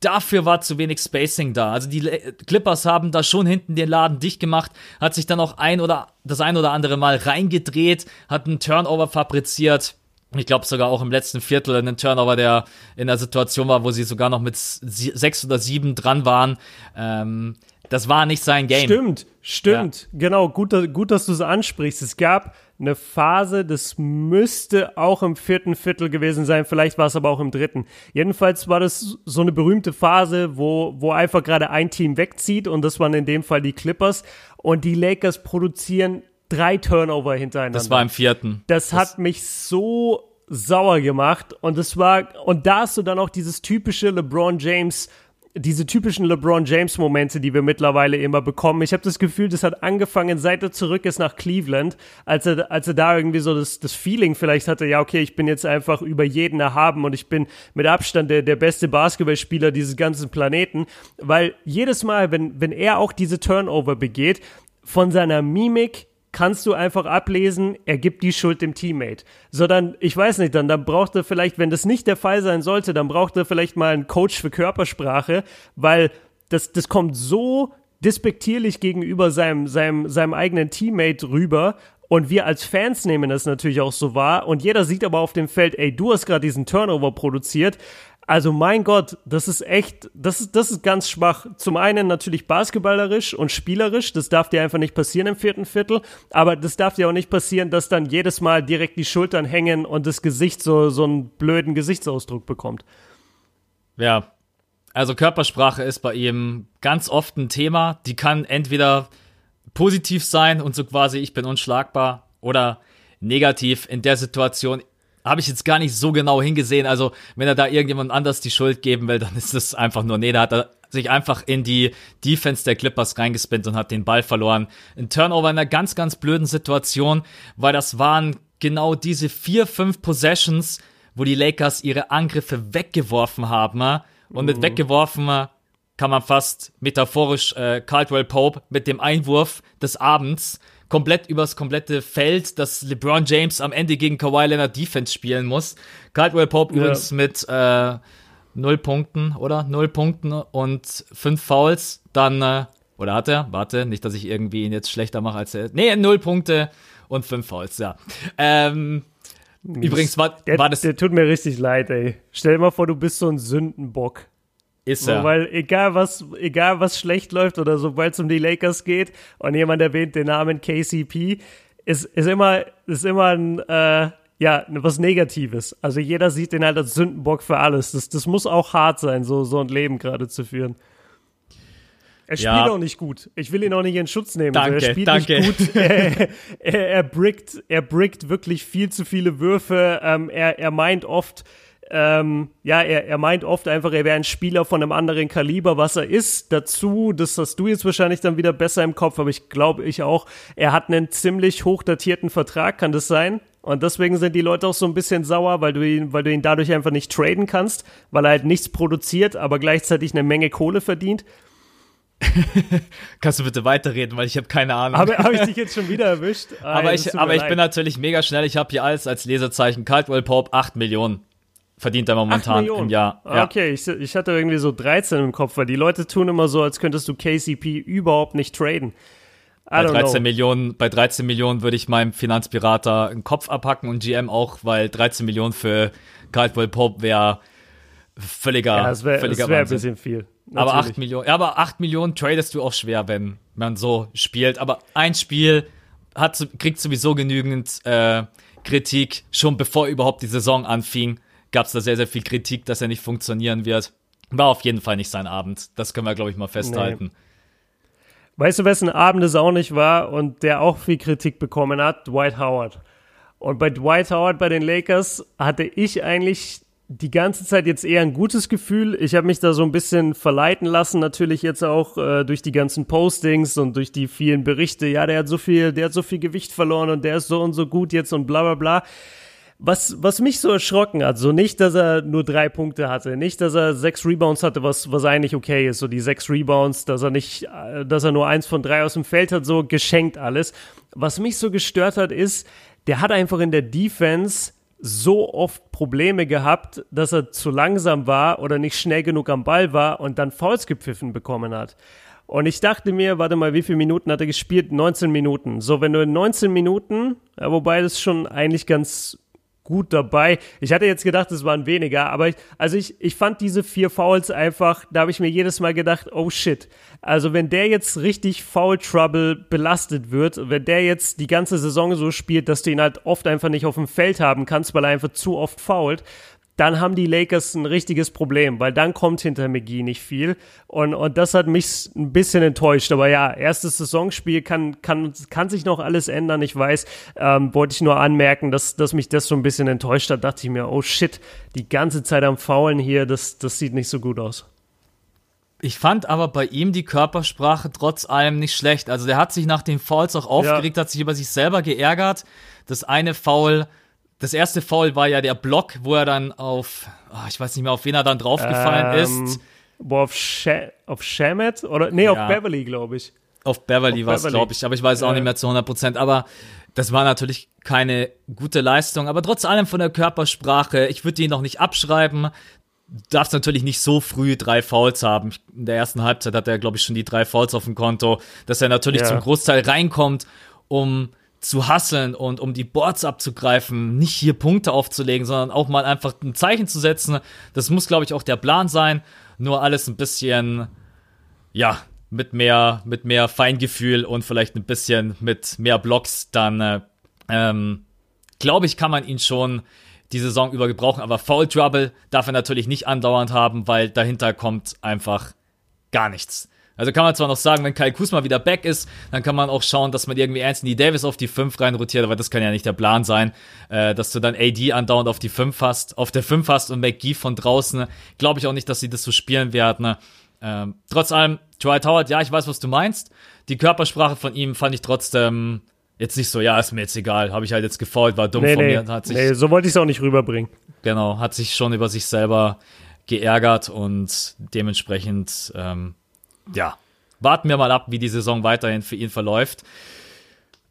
dafür war zu wenig Spacing da. Also die Clippers haben da schon hinten den Laden dicht gemacht, hat sich dann auch ein oder das ein oder andere Mal reingedreht, hat einen Turnover fabriziert. Ich glaube sogar auch im letzten Viertel einen Turnover, der in der Situation war, wo sie sogar noch mit sechs oder sieben dran waren. Ähm, das war nicht sein Game. Stimmt, stimmt. Ja. Genau, gut, gut dass du es ansprichst. Es gab eine Phase, das müsste auch im vierten Viertel gewesen sein, vielleicht war es aber auch im dritten. Jedenfalls war das so eine berühmte Phase, wo, wo einfach gerade ein Team wegzieht und das waren in dem Fall die Clippers und die Lakers produzieren drei Turnover hintereinander. Das war im vierten. Das, das hat mich so sauer gemacht und es war und da hast du dann auch dieses typische LeBron James diese typischen LeBron James Momente, die wir mittlerweile immer bekommen. Ich habe das Gefühl, das hat angefangen, seit er zurück ist nach Cleveland, als er, als er da irgendwie so das, das Feeling vielleicht hatte, ja, okay, ich bin jetzt einfach über jeden erhaben und ich bin mit Abstand der, der beste Basketballspieler dieses ganzen Planeten, weil jedes Mal, wenn, wenn er auch diese Turnover begeht, von seiner Mimik, kannst du einfach ablesen, er gibt die Schuld dem Teammate. Sondern, ich weiß nicht, dann, dann braucht er vielleicht, wenn das nicht der Fall sein sollte, dann braucht er vielleicht mal einen Coach für Körpersprache, weil das, das kommt so despektierlich gegenüber seinem, seinem, seinem eigenen Teammate rüber. Und wir als Fans nehmen das natürlich auch so wahr. Und jeder sieht aber auf dem Feld, ey, du hast gerade diesen Turnover produziert. Also mein Gott, das ist echt, das ist, das ist ganz schwach. Zum einen natürlich basketballerisch und spielerisch, das darf dir einfach nicht passieren im vierten Viertel, aber das darf dir auch nicht passieren, dass dann jedes Mal direkt die Schultern hängen und das Gesicht so, so einen blöden Gesichtsausdruck bekommt. Ja, also Körpersprache ist bei ihm ganz oft ein Thema. Die kann entweder positiv sein und so quasi, ich bin unschlagbar, oder negativ in der Situation, habe ich jetzt gar nicht so genau hingesehen. Also, wenn er da irgendjemand anders die Schuld geben will, dann ist das einfach nur, nee, da hat er sich einfach in die Defense der Clippers reingespinnt und hat den Ball verloren. Ein Turnover in einer ganz, ganz blöden Situation, weil das waren genau diese vier, fünf Possessions, wo die Lakers ihre Angriffe weggeworfen haben. Und mit mhm. weggeworfen kann man fast metaphorisch äh, Caldwell Pope mit dem Einwurf des Abends komplett übers komplette Feld, dass LeBron James am Ende gegen Kawhi Leonard Defense spielen muss. Caldwell Pope ja. übrigens mit äh, null Punkten, oder? Null Punkten und fünf Fouls. Dann, äh, oder hat er? Warte, nicht, dass ich irgendwie ihn jetzt schlechter mache als er. Nee, null Punkte und fünf Fouls, ja. Ähm, Übrigens war, der, war das. Der tut mir richtig leid, ey. Stell dir mal vor, du bist so ein Sündenbock. Ist er. So, weil egal was, egal was schlecht läuft oder sobald es um die Lakers geht und jemand erwähnt den Namen KCP, ist, ist immer, ist immer ein, äh, ja, was Negatives. Also jeder sieht den halt als Sündenbock für alles. Das, das muss auch hart sein, so, so ein Leben gerade zu führen. Er spielt ja. auch nicht gut. Ich will ihn auch nicht in Schutz nehmen. Danke, also er spielt danke. nicht gut. er, er, er, brickt, er brickt wirklich viel zu viele Würfe. Ähm, er, er meint oft, ähm, ja, er, er meint oft einfach, er wäre ein Spieler von einem anderen Kaliber, was er ist. Dazu, das hast du jetzt wahrscheinlich dann wieder besser im Kopf, aber ich glaube ich auch, er hat einen ziemlich hochdatierten Vertrag, kann das sein? Und deswegen sind die Leute auch so ein bisschen sauer, weil du ihn, weil du ihn dadurch einfach nicht traden kannst, weil er halt nichts produziert, aber gleichzeitig eine Menge Kohle verdient. Kannst du bitte weiterreden, weil ich habe keine Ahnung. Habe hab ich dich jetzt schon wieder erwischt? aber ich, aber ich bin natürlich mega schnell. Ich habe hier alles als Lesezeichen Caldwell Pope 8 Millionen verdient er momentan im Jahr. Ja. Okay, ich, ich hatte irgendwie so 13 im Kopf, weil die Leute tun immer so, als könntest du KCP überhaupt nicht traden. bei 13 know. Millionen, bei 13 Millionen würde ich meinem Finanzpirater einen Kopf abhacken und GM auch, weil 13 Millionen für Caldwell Pope wäre völliger, ja, das wäre wär ein bisschen viel. Natürlich. Aber 8 Millionen, ja, aber 8 Millionen tradest du auch schwer, wenn man so spielt. Aber ein Spiel hat, kriegt sowieso genügend äh, Kritik, schon bevor überhaupt die Saison anfing gab es da sehr, sehr viel Kritik, dass er nicht funktionieren wird. War auf jeden Fall nicht sein Abend. Das können wir, glaube ich, mal festhalten. Nee. Weißt du, wessen Abend es auch nicht war und der auch viel Kritik bekommen hat? Dwight Howard. Und bei Dwight Howard bei den Lakers hatte ich eigentlich die ganze Zeit jetzt eher ein gutes Gefühl. Ich habe mich da so ein bisschen verleiten lassen, natürlich jetzt auch äh, durch die ganzen Postings und durch die vielen Berichte. Ja, der hat so viel, der hat so viel Gewicht verloren und der ist so und so gut jetzt und bla bla bla. Was, was mich so erschrocken hat, so nicht, dass er nur drei Punkte hatte, nicht, dass er sechs Rebounds hatte, was, was eigentlich okay ist, so die sechs Rebounds, dass er nicht, äh, dass er nur eins von drei aus dem Feld hat, so geschenkt alles. Was mich so gestört hat, ist, der hat einfach in der Defense so oft Probleme gehabt, dass er zu langsam war oder nicht schnell genug am Ball war und dann Fouls gepfiffen bekommen hat. Und ich dachte mir, warte mal, wie viele Minuten hat er gespielt? 19 Minuten. So, wenn du in 19 Minuten, ja, wobei das schon eigentlich ganz gut dabei. Ich hatte jetzt gedacht, es waren weniger, aber ich, also ich, ich fand diese vier Fouls einfach, da habe ich mir jedes Mal gedacht, oh shit. Also wenn der jetzt richtig Foul Trouble belastet wird, wenn der jetzt die ganze Saison so spielt, dass du ihn halt oft einfach nicht auf dem Feld haben kannst, weil er einfach zu oft fault, dann haben die Lakers ein richtiges Problem, weil dann kommt hinter McGee nicht viel. Und, und das hat mich ein bisschen enttäuscht. Aber ja, erstes Saisonspiel kann, kann, kann sich noch alles ändern. Ich weiß, ähm, wollte ich nur anmerken, dass, dass mich das so ein bisschen enttäuscht hat. Dachte ich mir, oh shit, die ganze Zeit am Faulen hier, das, das sieht nicht so gut aus. Ich fand aber bei ihm die Körpersprache trotz allem nicht schlecht. Also der hat sich nach den Fouls auch aufgeregt, ja. hat sich über sich selber geärgert. Das eine Foul das erste Foul war ja der Block, wo er dann auf, oh, ich weiß nicht mehr, auf wen er dann draufgefallen ähm, ist. Boah, auf, Sh auf Shamet? Oder, nee, ja. auf Beverly, glaube ich. Auf Beverly war es, glaube ich, aber ich weiß es auch nicht mehr zu 100 Prozent. Aber das war natürlich keine gute Leistung. Aber trotz allem von der Körpersprache, ich würde ihn noch nicht abschreiben. Du darfst natürlich nicht so früh drei Fouls haben. In der ersten Halbzeit hat er, glaube ich, schon die drei Fouls auf dem Konto, dass er natürlich ja. zum Großteil reinkommt, um zu hasseln und um die Boards abzugreifen, nicht hier Punkte aufzulegen, sondern auch mal einfach ein Zeichen zu setzen. Das muss, glaube ich, auch der Plan sein. Nur alles ein bisschen, ja, mit mehr, mit mehr Feingefühl und vielleicht ein bisschen mit mehr Blocks, dann, äh, ähm, glaube ich, kann man ihn schon die Saison über gebrauchen. Aber Foul Trouble darf er natürlich nicht andauernd haben, weil dahinter kommt einfach gar nichts. Also kann man zwar noch sagen, wenn Kai Kusma wieder back ist, dann kann man auch schauen, dass man irgendwie Anthony Davis auf die 5 reinrotiert, aber das kann ja nicht der Plan sein, äh, dass du dann AD andauernd auf die 5 hast, auf der 5 hast und McGee von draußen. Glaube ich auch nicht, dass sie das so spielen werden. Ähm, trotz allem, Dwight Howard, ja, ich weiß, was du meinst. Die Körpersprache von ihm fand ich trotzdem jetzt nicht so, ja, ist mir jetzt egal, habe ich halt jetzt gefault, war dumm nee, von nee, mir. Hat sich, nee, so wollte ich es auch nicht rüberbringen. Genau, hat sich schon über sich selber geärgert und dementsprechend ähm, ja, warten wir mal ab, wie die Saison weiterhin für ihn verläuft.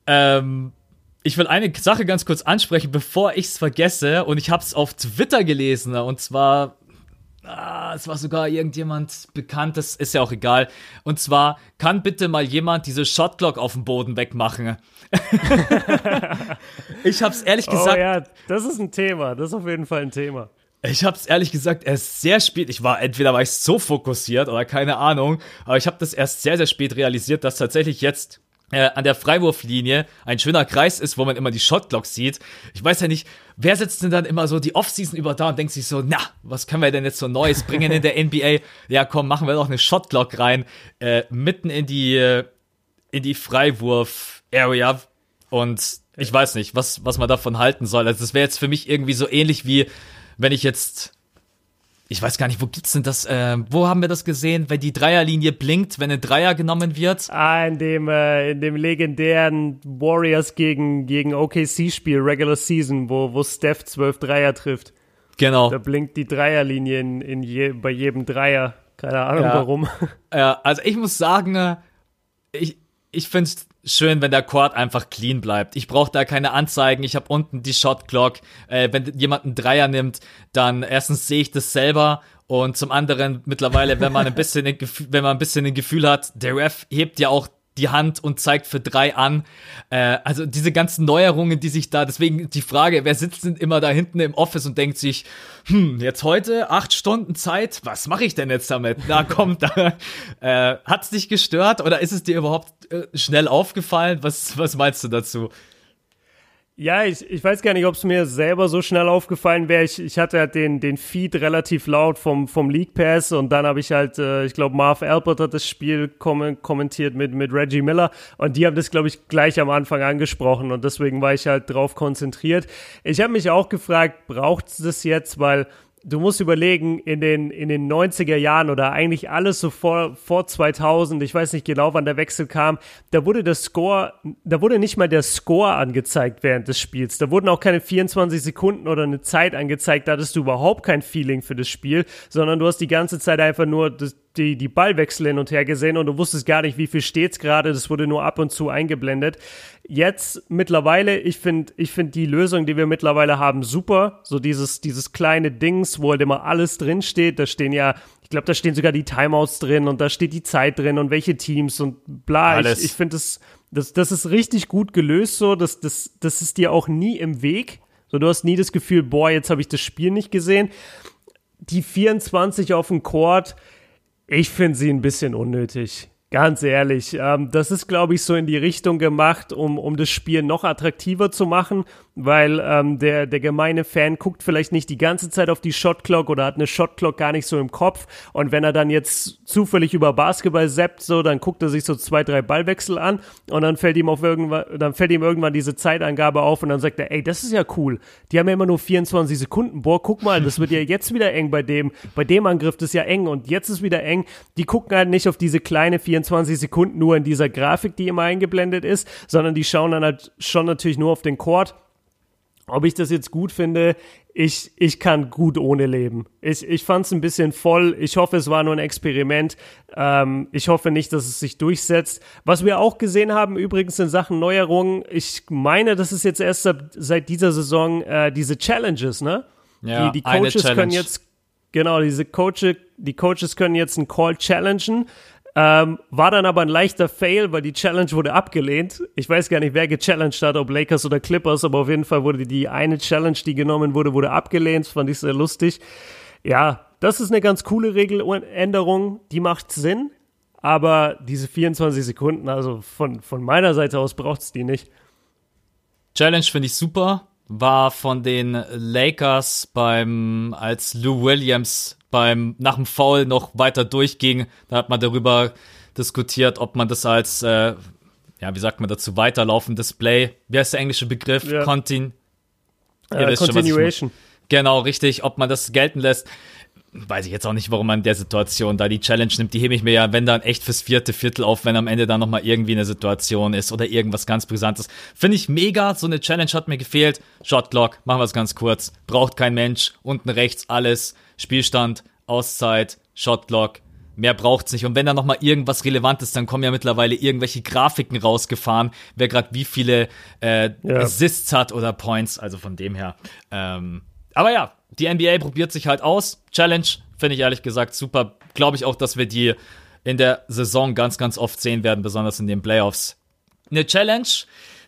Ähm, ich will eine Sache ganz kurz ansprechen, bevor ich es vergesse. Und ich habe es auf Twitter gelesen. Und zwar, ah, es war sogar irgendjemand Bekanntes, ist ja auch egal. Und zwar, kann bitte mal jemand diese Shotclock auf dem Boden wegmachen? ich habe es ehrlich oh gesagt. Oh ja, das ist ein Thema. Das ist auf jeden Fall ein Thema. Ich habe es ehrlich gesagt erst sehr spät. Ich war entweder war ich so fokussiert oder keine Ahnung, aber ich habe das erst sehr sehr spät realisiert, dass tatsächlich jetzt äh, an der Freiwurflinie ein schöner Kreis ist, wo man immer die Shotblocks sieht. Ich weiß ja nicht, wer sitzt denn dann immer so die Offseason über da und denkt sich so, na, was können wir denn jetzt so Neues bringen in der NBA? Ja, komm, machen wir doch eine Shotblock rein, äh, mitten in die äh, in die Freiwurf-Area und ich weiß nicht, was was man davon halten soll. Also das wäre jetzt für mich irgendwie so ähnlich wie wenn ich jetzt ich weiß gar nicht, wo gibt's denn das? Äh, wo haben wir das gesehen, wenn die Dreierlinie blinkt, wenn ein Dreier genommen wird? Ah, in dem äh, in dem legendären Warriors gegen gegen OKC Spiel Regular Season, wo wo Steph zwölf Dreier trifft. Genau. Da blinkt die Dreierlinie in, in je, bei jedem Dreier. Keine Ahnung ja. warum. Ja, also ich muss sagen, äh, ich ich finde schön, wenn der Court einfach clean bleibt. Ich brauche da keine Anzeigen. Ich habe unten die Shot Clock. Äh, wenn jemand einen Dreier nimmt, dann erstens sehe ich das selber und zum anderen mittlerweile, wenn man ein bisschen, wenn man ein bisschen ein Gefühl hat, der Ref hebt ja auch die Hand und zeigt für drei an. Äh, also diese ganzen Neuerungen, die sich da, deswegen die Frage, wer sitzt denn immer da hinten im Office und denkt sich, hm, jetzt heute acht Stunden Zeit, was mache ich denn jetzt damit? Na komm, da, äh, hat's dich gestört oder ist es dir überhaupt äh, schnell aufgefallen? Was, was meinst du dazu? Ja, ich, ich weiß gar nicht, ob es mir selber so schnell aufgefallen wäre. Ich, ich hatte halt den, den Feed relativ laut vom, vom League Pass und dann habe ich halt, äh, ich glaube, Marv Albert hat das Spiel kom kommentiert mit, mit Reggie Miller und die haben das, glaube ich, gleich am Anfang angesprochen und deswegen war ich halt drauf konzentriert. Ich habe mich auch gefragt, braucht es das jetzt, weil du musst überlegen, in den, in den 90er Jahren oder eigentlich alles so vor, vor 2000, ich weiß nicht genau, wann der Wechsel kam, da wurde der Score, da wurde nicht mal der Score angezeigt während des Spiels. Da wurden auch keine 24 Sekunden oder eine Zeit angezeigt, da hattest du überhaupt kein Feeling für das Spiel, sondern du hast die ganze Zeit einfach nur das, die, die Ballwechsel hin und her gesehen und du wusstest gar nicht, wie viel steht's gerade. Das wurde nur ab und zu eingeblendet. Jetzt mittlerweile, ich finde, ich finde die Lösung, die wir mittlerweile haben, super. So dieses, dieses kleine Dings, wo halt immer alles drin steht. Da stehen ja, ich glaube, da stehen sogar die Timeouts drin und da steht die Zeit drin und welche Teams und bla. Alles. Ich, ich finde das, das, das ist richtig gut gelöst so. Das, das, das ist dir auch nie im Weg. So, du hast nie das Gefühl, boah, jetzt habe ich das Spiel nicht gesehen. Die 24 auf dem Court, ich finde sie ein bisschen unnötig. Ganz ehrlich, ähm, das ist, glaube ich, so in die Richtung gemacht, um, um das Spiel noch attraktiver zu machen, weil ähm, der, der gemeine Fan guckt vielleicht nicht die ganze Zeit auf die Shotclock oder hat eine Shotclock gar nicht so im Kopf. Und wenn er dann jetzt zufällig über Basketball seppt, so, dann guckt er sich so zwei, drei Ballwechsel an und dann fällt ihm auf irgendwann, dann fällt ihm irgendwann diese Zeitangabe auf und dann sagt er, ey, das ist ja cool. Die haben ja immer nur 24 Sekunden. Boah, guck mal, das wird ja jetzt wieder eng bei dem, bei dem Angriff, das ist ja eng und jetzt ist wieder eng. Die gucken halt nicht auf diese kleine 24 Sekunden nur in dieser Grafik, die immer eingeblendet ist, sondern die schauen dann halt schon natürlich nur auf den Court ob ich das jetzt gut finde, ich, ich kann gut ohne leben. Ich, ich fand es ein bisschen voll. Ich hoffe, es war nur ein Experiment. Ähm, ich hoffe nicht, dass es sich durchsetzt. Was wir auch gesehen haben, übrigens in Sachen Neuerungen, ich meine, das ist jetzt erst seit dieser Saison äh, diese Challenges, ne? Ja, die, die Coaches können jetzt, genau, diese Coaches, die Coaches können jetzt einen Call challengen. Ähm, war dann aber ein leichter Fail, weil die Challenge wurde abgelehnt. Ich weiß gar nicht, wer gechallenged hat, ob Lakers oder Clippers, aber auf jeden Fall wurde die eine Challenge, die genommen wurde, wurde abgelehnt. Das fand ich sehr lustig. Ja, das ist eine ganz coole Regeländerung, die macht Sinn, aber diese 24 Sekunden, also von, von meiner Seite aus braucht es die nicht. Challenge finde ich super. War von den Lakers beim, als Lou Williams beim nach dem Foul noch weiter durchging. Da hat man darüber diskutiert, ob man das als, äh, ja, wie sagt man dazu, weiterlaufendes Play, wie heißt der englische Begriff? Ja. Contin uh, Continuation. Schon, genau, richtig, ob man das gelten lässt. Weiß ich jetzt auch nicht, warum man in der Situation da die Challenge nimmt. Die hebe ich mir ja, wenn dann echt fürs vierte Viertel auf, wenn am Ende dann nochmal irgendwie eine Situation ist oder irgendwas ganz Brisantes. Finde ich mega. So eine Challenge hat mir gefehlt. Shotclock, machen wir es ganz kurz. Braucht kein Mensch. Unten rechts alles. Spielstand, Auszeit, Shotlock. Mehr braucht's nicht. Und wenn da noch mal irgendwas Relevantes, dann kommen ja mittlerweile irgendwelche Grafiken rausgefahren, wer gerade wie viele äh, ja. Assists hat oder Points. Also von dem her. Ähm, aber ja, die NBA probiert sich halt aus. Challenge finde ich ehrlich gesagt super. Glaube ich auch, dass wir die in der Saison ganz, ganz oft sehen werden, besonders in den Playoffs. Eine Challenge.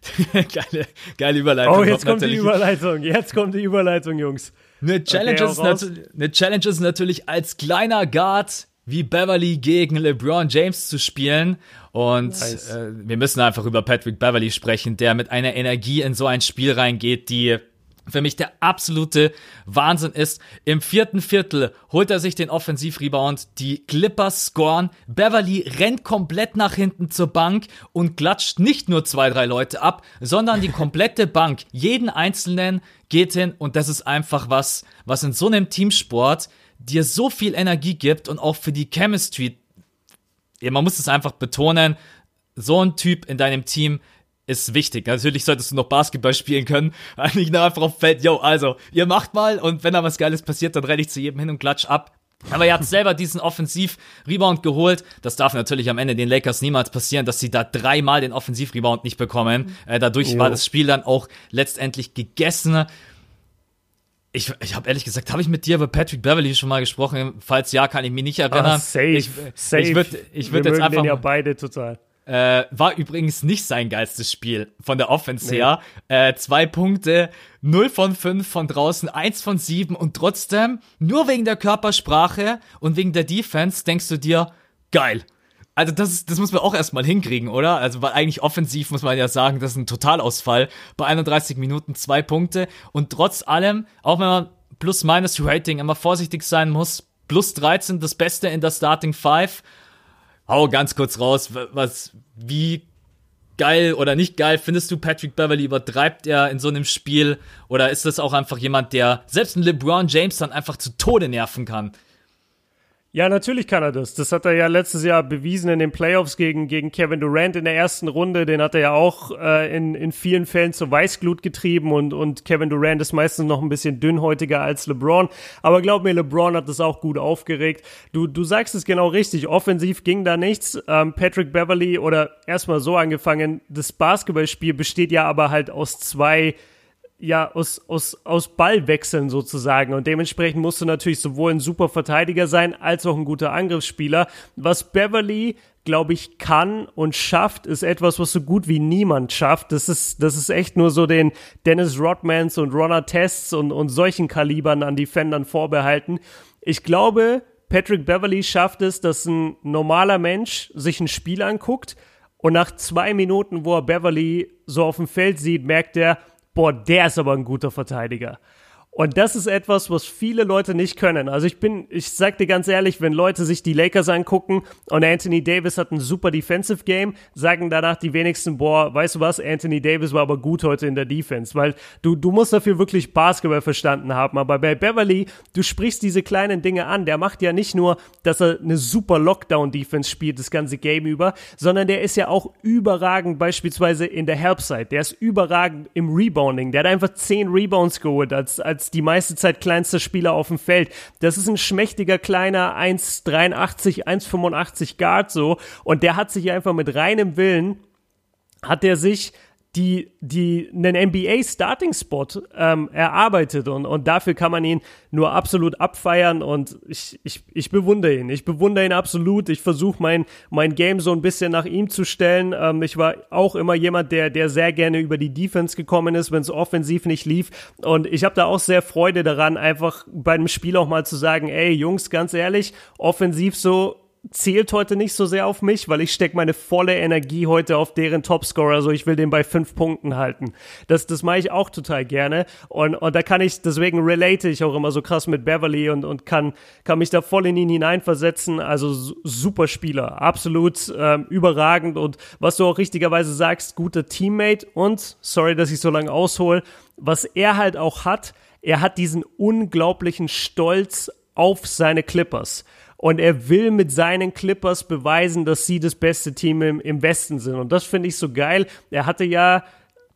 geile, geile Überleitung. Oh, jetzt kommt die Überleitung. Jetzt kommt die Überleitung, Jungs. Eine Challenge, okay, ist eine Challenge ist natürlich als kleiner Guard wie Beverly gegen LeBron James zu spielen. Und nice. äh, wir müssen einfach über Patrick Beverly sprechen, der mit einer Energie in so ein Spiel reingeht, die für mich der absolute Wahnsinn ist. Im vierten Viertel holt er sich den Offensivrebound, die Clippers scoren, Beverly rennt komplett nach hinten zur Bank und klatscht nicht nur zwei, drei Leute ab, sondern die komplette Bank, jeden einzelnen geht hin und das ist einfach was, was in so einem Teamsport dir so viel Energie gibt und auch für die Chemistry. Man muss es einfach betonen, so ein Typ in deinem Team ist wichtig. Natürlich solltest du noch Basketball spielen können. Eigentlich nur einfach auf Feld, yo, also, ihr macht mal und wenn da was Geiles passiert, dann renne ich zu jedem hin und klatsch ab. Aber er hat selber diesen Offensiv-Rebound geholt. Das darf natürlich am Ende den Lakers niemals passieren, dass sie da dreimal den Offensiv-Rebound nicht bekommen. Äh, dadurch jo. war das Spiel dann auch letztendlich gegessen. Ich, ich habe ehrlich gesagt, habe ich mit dir über Patrick Beverly schon mal gesprochen? Falls ja, kann ich mich nicht erinnern. Ah, safe, ich, safe. Ich würde ich würd jetzt einfach. Den ja beide total. Äh, war übrigens nicht sein geilstes Spiel von der Offense nee. her. Äh, zwei Punkte, 0 von 5 von draußen, 1 von 7 und trotzdem, nur wegen der Körpersprache und wegen der Defense, denkst du dir, geil. Also das, ist, das muss man auch erstmal hinkriegen, oder? Also weil eigentlich offensiv muss man ja sagen, das ist ein Totalausfall. Bei 31 Minuten zwei Punkte und trotz allem, auch wenn man Plus-Minus-Rating immer vorsichtig sein muss, plus 13 das Beste in der Starting Five hau ganz kurz raus, was, wie geil oder nicht geil? Findest du Patrick Beverly übertreibt er in so einem Spiel? Oder ist das auch einfach jemand, der selbst einen LeBron James dann einfach zu Tode nerven kann? Ja, natürlich kann er das. Das hat er ja letztes Jahr bewiesen in den Playoffs gegen, gegen Kevin Durant in der ersten Runde. Den hat er ja auch äh, in, in vielen Fällen zur Weißglut getrieben und, und Kevin Durant ist meistens noch ein bisschen dünnhäutiger als LeBron. Aber glaub mir, LeBron hat das auch gut aufgeregt. Du, du sagst es genau richtig. Offensiv ging da nichts. Ähm, Patrick Beverly oder erstmal so angefangen. Das Basketballspiel besteht ja aber halt aus zwei ja, aus, aus, aus Ballwechseln sozusagen. Und dementsprechend musst du natürlich sowohl ein super Verteidiger sein, als auch ein guter Angriffsspieler. Was Beverly, glaube ich, kann und schafft, ist etwas, was so gut wie niemand schafft. Das ist, das ist echt nur so den Dennis Rodmans und Ronald Tests und, und solchen Kalibern an Defendern vorbehalten. Ich glaube, Patrick Beverly schafft es, dass ein normaler Mensch sich ein Spiel anguckt und nach zwei Minuten, wo er Beverly so auf dem Feld sieht, merkt er, boah, der ist aber ein guter Verteidiger. Und das ist etwas, was viele Leute nicht können. Also ich bin, ich sag dir ganz ehrlich, wenn Leute sich die Lakers angucken und Anthony Davis hat ein super Defensive Game, sagen danach die wenigsten, boah, weißt du was, Anthony Davis war aber gut heute in der Defense, weil du, du musst dafür wirklich Basketball verstanden haben. Aber bei Beverly, du sprichst diese kleinen Dinge an. Der macht ja nicht nur, dass er eine super Lockdown-Defense spielt, das ganze Game über, sondern der ist ja auch überragend beispielsweise in der Helpside. Der ist überragend im Rebounding. Der hat einfach zehn Rebounds geholt als, als als die meiste Zeit kleinster Spieler auf dem Feld. Das ist ein schmächtiger, kleiner 1,83, 1,85 Guard so. Und der hat sich einfach mit reinem Willen, hat der sich die, die einen NBA-Starting-Spot ähm, erarbeitet und, und dafür kann man ihn nur absolut abfeiern und ich, ich, ich bewundere ihn. Ich bewundere ihn absolut. Ich versuche mein, mein Game so ein bisschen nach ihm zu stellen. Ähm, ich war auch immer jemand, der, der sehr gerne über die Defense gekommen ist, wenn es offensiv nicht lief. Und ich habe da auch sehr Freude daran, einfach bei einem Spiel auch mal zu sagen, ey Jungs, ganz ehrlich, offensiv so zählt heute nicht so sehr auf mich, weil ich stecke meine volle Energie heute auf deren Topscorer. Also ich will den bei fünf Punkten halten. Das, das mache ich auch total gerne. Und, und da kann ich, deswegen relate ich auch immer so krass mit Beverly und, und kann, kann mich da voll in ihn hineinversetzen. Also super Spieler, absolut ähm, überragend. Und was du auch richtigerweise sagst, guter Teammate und, sorry, dass ich so lange aushole, was er halt auch hat, er hat diesen unglaublichen Stolz auf seine Clippers und er will mit seinen Clippers beweisen, dass sie das beste Team im, im Westen sind. Und das finde ich so geil. Er hatte ja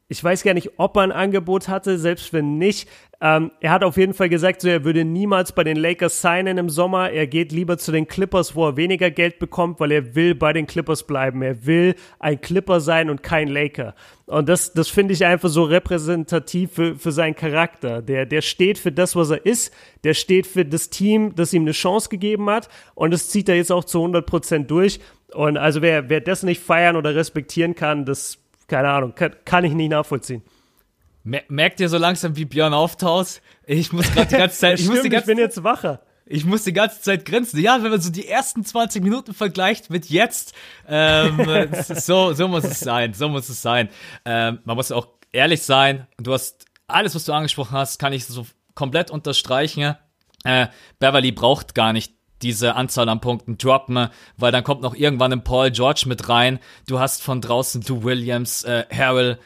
ich weiß gar nicht, ob er ein Angebot hatte, selbst wenn nicht. Ähm, er hat auf jeden Fall gesagt, so, er würde niemals bei den Lakers signen im Sommer. Er geht lieber zu den Clippers, wo er weniger Geld bekommt, weil er will bei den Clippers bleiben. Er will ein Clipper sein und kein Laker. Und das, das finde ich einfach so repräsentativ für, für seinen Charakter. Der, der steht für das, was er ist. Der steht für das Team, das ihm eine Chance gegeben hat. Und das zieht er jetzt auch zu 100 Prozent durch. Und also wer, wer das nicht feiern oder respektieren kann, das keine Ahnung, kann, kann ich nicht nachvollziehen. Merkt ihr so langsam, wie Björn auftaut? Ich muss gerade die ganze Zeit, ich, muss die ganze, ich bin jetzt wacher. Ich muss die ganze Zeit grinsen. Ja, wenn man so die ersten 20 Minuten vergleicht mit jetzt, ähm, so, so muss es sein, so muss es sein. Ähm, man muss auch ehrlich sein. Du hast alles, was du angesprochen hast, kann ich so komplett unterstreichen. Äh, Beverly braucht gar nicht diese Anzahl an Punkten droppen, weil dann kommt noch irgendwann ein Paul George mit rein. Du hast von draußen du Williams, äh, Harrell.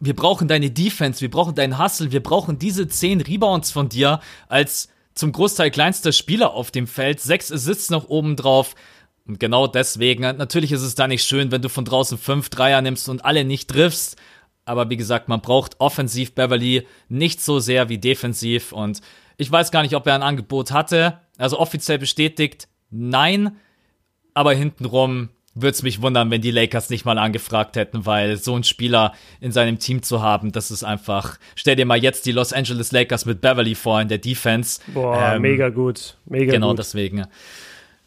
Wir brauchen deine Defense, wir brauchen deinen Hustle, wir brauchen diese zehn Rebounds von dir als zum Großteil kleinster Spieler auf dem Feld. Sechs Assists noch oben drauf. Und genau deswegen, natürlich ist es da nicht schön, wenn du von draußen fünf Dreier nimmst und alle nicht triffst. Aber wie gesagt, man braucht offensiv Beverly nicht so sehr wie defensiv. Und ich weiß gar nicht, ob er ein Angebot hatte. Also offiziell bestätigt, nein. Aber hintenrum würde es mich wundern, wenn die Lakers nicht mal angefragt hätten, weil so ein Spieler in seinem Team zu haben, das ist einfach. Stell dir mal jetzt die Los Angeles Lakers mit Beverly vor in der Defense. Boah, ähm, mega gut. Mega genau gut. deswegen.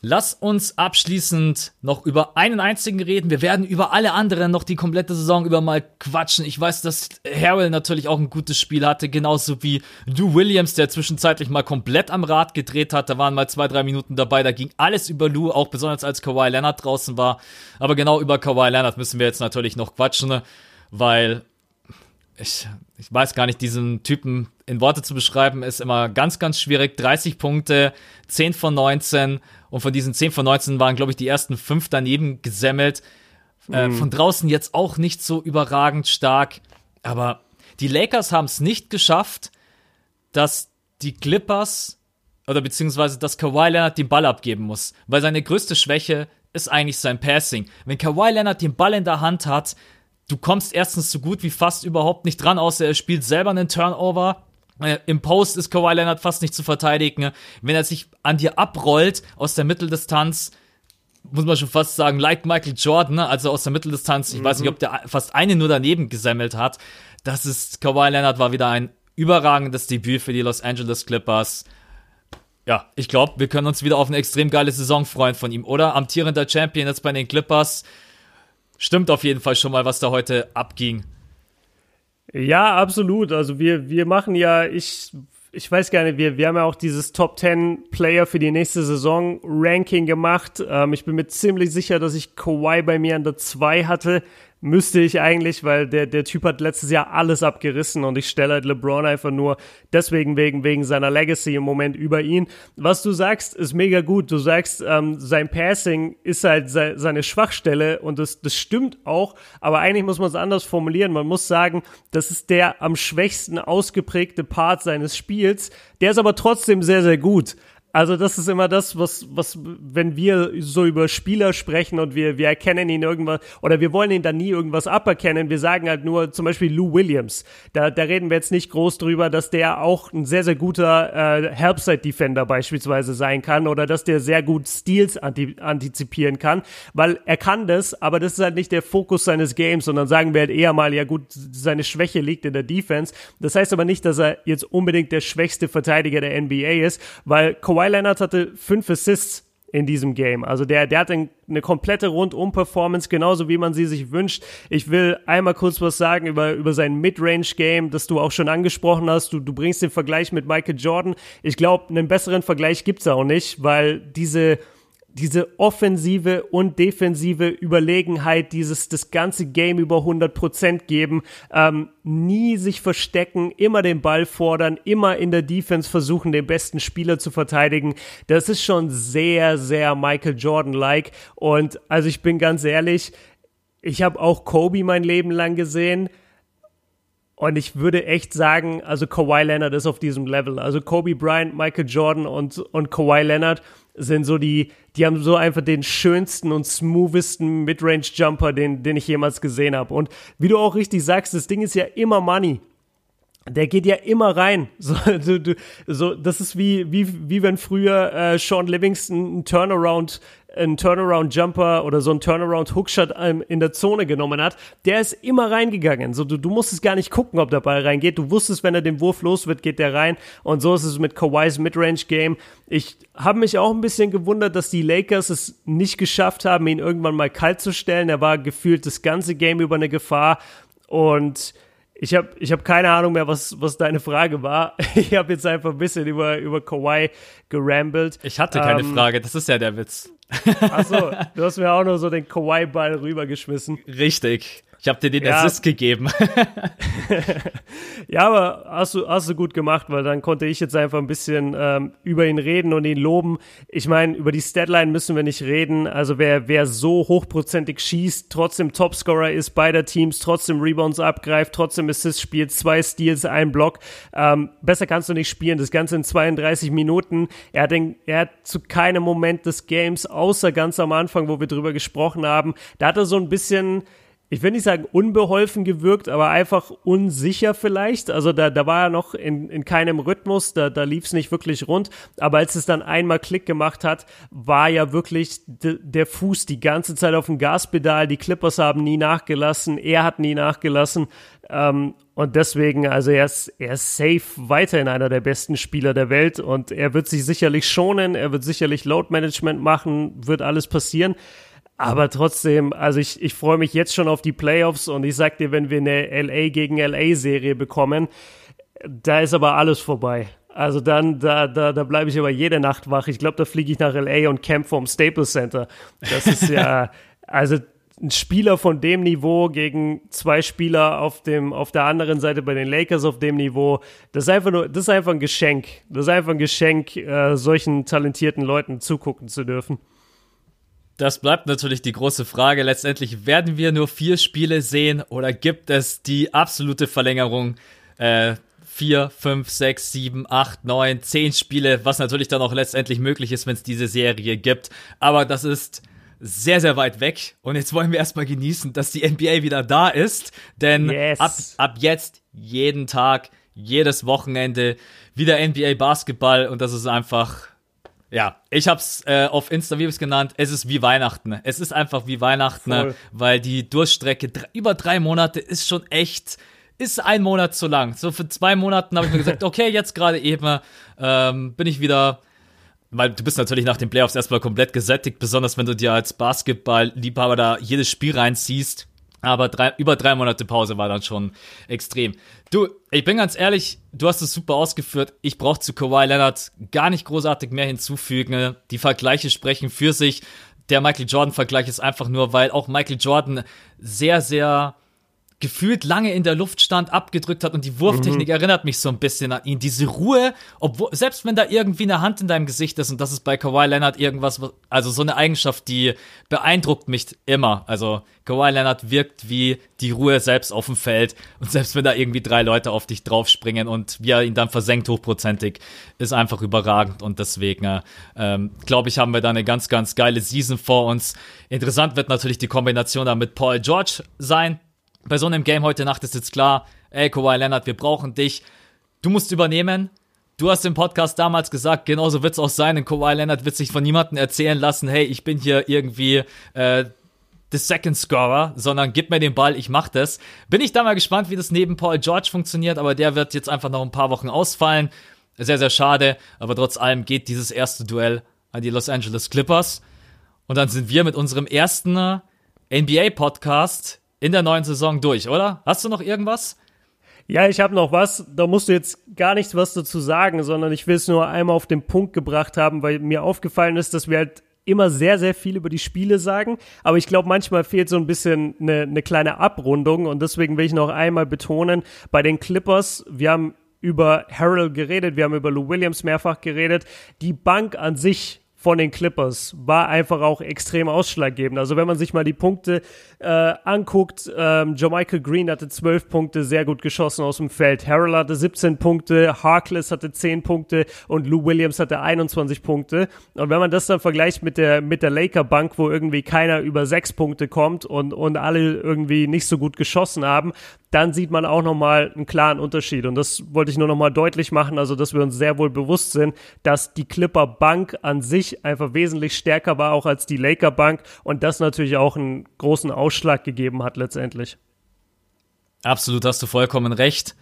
Lass uns abschließend noch über einen einzigen reden. Wir werden über alle anderen noch die komplette Saison über mal quatschen. Ich weiß, dass Harrell natürlich auch ein gutes Spiel hatte, genauso wie Lou Williams, der zwischenzeitlich mal komplett am Rad gedreht hat. Da waren mal zwei, drei Minuten dabei. Da ging alles über Lou, auch besonders als Kawhi Leonard draußen war. Aber genau über Kawhi Leonard müssen wir jetzt natürlich noch quatschen, weil ich, ich weiß gar nicht, diesen Typen in Worte zu beschreiben, ist immer ganz, ganz schwierig. 30 Punkte, 10 von 19 und von diesen 10 von 19 waren, glaube ich, die ersten 5 daneben gesemmelt. Äh, von draußen jetzt auch nicht so überragend stark. Aber die Lakers haben es nicht geschafft, dass die Clippers oder beziehungsweise dass Kawhi Leonard den Ball abgeben muss. Weil seine größte Schwäche ist eigentlich sein Passing. Wenn Kawhi Leonard den Ball in der Hand hat, du kommst erstens so gut wie fast überhaupt nicht dran, außer er spielt selber einen Turnover. Äh, Im Post ist Kawhi Leonard fast nicht zu verteidigen. Wenn er sich an dir abrollt aus der Mitteldistanz, muss man schon fast sagen, like Michael Jordan, ne? also aus der Mitteldistanz. Ich mhm. weiß nicht, ob der fast eine nur daneben gesammelt hat. Das ist, Kawhi Leonard war wieder ein überragendes Debüt für die Los Angeles Clippers. Ja, ich glaube, wir können uns wieder auf eine extrem geile Saison freuen von ihm, oder? Amtierender Champion jetzt bei den Clippers. Stimmt auf jeden Fall schon mal, was da heute abging. Ja, absolut. Also wir, wir machen ja, ich ich weiß gar nicht, wir, wir haben ja auch dieses Top 10 Player für die nächste Saison Ranking gemacht. Ähm, ich bin mir ziemlich sicher, dass ich Kawhi bei mir an der 2 hatte. Müsste ich eigentlich, weil der, der Typ hat letztes Jahr alles abgerissen und ich stelle halt LeBron einfach nur deswegen wegen, wegen seiner Legacy im Moment über ihn. Was du sagst, ist mega gut. Du sagst, ähm, sein Passing ist halt se seine Schwachstelle und das, das stimmt auch, aber eigentlich muss man es anders formulieren. Man muss sagen, das ist der am schwächsten ausgeprägte Part seines Spiels. Der ist aber trotzdem sehr, sehr gut. Also das ist immer das, was, was, wenn wir so über Spieler sprechen und wir, wir erkennen ihn irgendwas, oder wir wollen ihn dann nie irgendwas aberkennen, wir sagen halt nur zum Beispiel Lou Williams. Da, da reden wir jetzt nicht groß drüber, dass der auch ein sehr, sehr guter äh, Helpside-Defender beispielsweise sein kann oder dass der sehr gut Steals anti antizipieren kann, weil er kann das, aber das ist halt nicht der Fokus seines Games, sondern sagen wir halt eher mal, ja gut, seine Schwäche liegt in der Defense. Das heißt aber nicht, dass er jetzt unbedingt der schwächste Verteidiger der NBA ist, weil Kawhi Kawhi Leonard hatte fünf Assists in diesem Game. Also der, der hatte eine komplette Rundum-Performance, genauso wie man sie sich wünscht. Ich will einmal kurz was sagen über, über sein Midrange-Game, das du auch schon angesprochen hast. Du, du bringst den Vergleich mit Michael Jordan. Ich glaube, einen besseren Vergleich gibt's auch nicht, weil diese diese offensive und defensive Überlegenheit, dieses das ganze Game über 100 Prozent geben, ähm, nie sich verstecken, immer den Ball fordern, immer in der Defense versuchen, den besten Spieler zu verteidigen. Das ist schon sehr, sehr Michael Jordan-like. Und also ich bin ganz ehrlich, ich habe auch Kobe mein Leben lang gesehen. Und ich würde echt sagen, also Kawhi Leonard ist auf diesem Level. Also Kobe Bryant, Michael Jordan und, und Kawhi Leonard sind so die, die haben so einfach den schönsten und smoothesten Midrange-Jumper, den, den ich jemals gesehen habe. Und wie du auch richtig sagst, das Ding ist ja immer Money der geht ja immer rein. So, du, du, so das ist wie, wie, wie wenn früher äh, Sean Livingston einen Turnaround, einen Turnaround-Jumper oder so einen Turnaround-Hookshot ähm, in der Zone genommen hat. Der ist immer reingegangen. So, du, du musstest gar nicht gucken, ob der Ball reingeht. Du wusstest, wenn er den Wurf los wird, geht der rein. Und so ist es mit Kawhis Midrange-Game. Ich habe mich auch ein bisschen gewundert, dass die Lakers es nicht geschafft haben, ihn irgendwann mal kalt zu stellen. Er war gefühlt das ganze Game über eine Gefahr. Und ich habe ich hab keine Ahnung mehr, was, was deine Frage war. Ich habe jetzt einfach ein bisschen über, über Kawhi gerambelt. Ich hatte keine ähm, Frage, das ist ja der Witz. Achso, du hast mir auch nur so den Kawhi-Ball rübergeschmissen. Richtig. Ich habe dir den ja. Assist gegeben. ja, aber hast du, hast du gut gemacht, weil dann konnte ich jetzt einfach ein bisschen ähm, über ihn reden und ihn loben. Ich meine, über die Statline müssen wir nicht reden. Also wer, wer so hochprozentig schießt, trotzdem Topscorer ist beider Teams, trotzdem Rebounds abgreift, trotzdem Assists spielt, zwei Steals, ein Block. Ähm, besser kannst du nicht spielen. Das Ganze in 32 Minuten. Er hat, den, er hat zu keinem Moment des Games, außer ganz am Anfang, wo wir drüber gesprochen haben, da hat er so ein bisschen ich will nicht sagen unbeholfen gewirkt, aber einfach unsicher vielleicht. Also da, da war er noch in, in keinem Rhythmus, da, da lief es nicht wirklich rund. Aber als es dann einmal Klick gemacht hat, war ja wirklich der Fuß die ganze Zeit auf dem Gaspedal. Die Clippers haben nie nachgelassen, er hat nie nachgelassen. Ähm, und deswegen, also er ist, er ist safe weiterhin einer der besten Spieler der Welt und er wird sich sicherlich schonen, er wird sicherlich Load Management machen, wird alles passieren. Aber trotzdem, also ich, ich freue mich jetzt schon auf die Playoffs und ich sag dir, wenn wir eine LA gegen LA Serie bekommen, da ist aber alles vorbei. Also dann, da, da, da bleibe ich aber jede Nacht wach. Ich glaube, da fliege ich nach LA und camp vom Staples Center. Das ist ja, also ein Spieler von dem Niveau gegen zwei Spieler auf dem auf der anderen Seite bei den Lakers auf dem Niveau, das ist einfach nur, das ist einfach ein Geschenk. Das ist einfach ein Geschenk, äh, solchen talentierten Leuten zugucken zu dürfen. Das bleibt natürlich die große Frage. Letztendlich werden wir nur vier Spiele sehen oder gibt es die absolute Verlängerung? Äh, vier, fünf, sechs, sieben, acht, neun, zehn Spiele, was natürlich dann auch letztendlich möglich ist, wenn es diese Serie gibt. Aber das ist sehr, sehr weit weg. Und jetzt wollen wir erstmal genießen, dass die NBA wieder da ist. Denn yes. ab, ab jetzt jeden Tag, jedes Wochenende wieder NBA Basketball und das ist einfach ja, ich hab's äh, auf Insta, wie es genannt, es ist wie Weihnachten. Es ist einfach wie Weihnachten, Voll. weil die Durchstrecke über drei Monate ist schon echt, ist ein Monat zu lang. So für zwei Monaten habe ich mir gesagt, okay, jetzt gerade eben ähm, bin ich wieder, weil du bist natürlich nach den Playoffs erstmal komplett gesättigt, besonders wenn du dir als Basketball-Liebhaber da jedes Spiel reinziehst. Aber drei, über drei Monate Pause war dann schon extrem. Du, ich bin ganz ehrlich, du hast es super ausgeführt. Ich brauche zu Kawhi Leonard gar nicht großartig mehr hinzufügen. Die Vergleiche sprechen für sich. Der Michael Jordan-Vergleich ist einfach nur, weil auch Michael Jordan sehr, sehr gefühlt lange in der Luft stand, abgedrückt hat und die Wurftechnik mhm. erinnert mich so ein bisschen an ihn. Diese Ruhe, obwohl, selbst wenn da irgendwie eine Hand in deinem Gesicht ist und das ist bei Kawhi Leonard irgendwas, also so eine Eigenschaft, die beeindruckt mich immer. Also Kawhi Leonard wirkt wie die Ruhe selbst auf dem Feld und selbst wenn da irgendwie drei Leute auf dich draufspringen und wie er ihn dann versenkt hochprozentig, ist einfach überragend und deswegen ähm, glaube ich, haben wir da eine ganz, ganz geile Season vor uns. Interessant wird natürlich die Kombination da mit Paul George sein, bei so einem Game heute Nacht ist jetzt klar, ey, Kawhi Leonard, wir brauchen dich. Du musst übernehmen. Du hast im Podcast damals gesagt, genauso wird es auch sein. Und Kawhi Leonard wird sich von niemandem erzählen lassen, hey, ich bin hier irgendwie äh, the Second Scorer, sondern gib mir den Ball, ich mach das. Bin ich da mal gespannt, wie das neben Paul George funktioniert, aber der wird jetzt einfach noch ein paar Wochen ausfallen. Sehr, sehr schade, aber trotz allem geht dieses erste Duell an die Los Angeles Clippers. Und dann sind wir mit unserem ersten äh, NBA-Podcast in der neuen Saison durch, oder? Hast du noch irgendwas? Ja, ich habe noch was. Da musst du jetzt gar nichts was dazu sagen, sondern ich will es nur einmal auf den Punkt gebracht haben, weil mir aufgefallen ist, dass wir halt immer sehr, sehr viel über die Spiele sagen. Aber ich glaube, manchmal fehlt so ein bisschen eine, eine kleine Abrundung. Und deswegen will ich noch einmal betonen, bei den Clippers, wir haben über Harold geredet, wir haben über Lou Williams mehrfach geredet. Die Bank an sich von den Clippers war einfach auch extrem ausschlaggebend. Also wenn man sich mal die Punkte äh, anguckt, ähm, Michael Green hatte 12 Punkte, sehr gut geschossen aus dem Feld. Harrell hatte 17 Punkte, Harkless hatte 10 Punkte und Lou Williams hatte 21 Punkte. Und wenn man das dann vergleicht mit der, mit der Laker-Bank, wo irgendwie keiner über 6 Punkte kommt und, und alle irgendwie nicht so gut geschossen haben, dann sieht man auch nochmal einen klaren Unterschied. Und das wollte ich nur nochmal deutlich machen, also dass wir uns sehr wohl bewusst sind, dass die Clipper Bank an sich einfach wesentlich stärker war, auch als die Laker Bank und das natürlich auch einen großen Ausschlag gegeben hat letztendlich. Absolut, hast du vollkommen recht.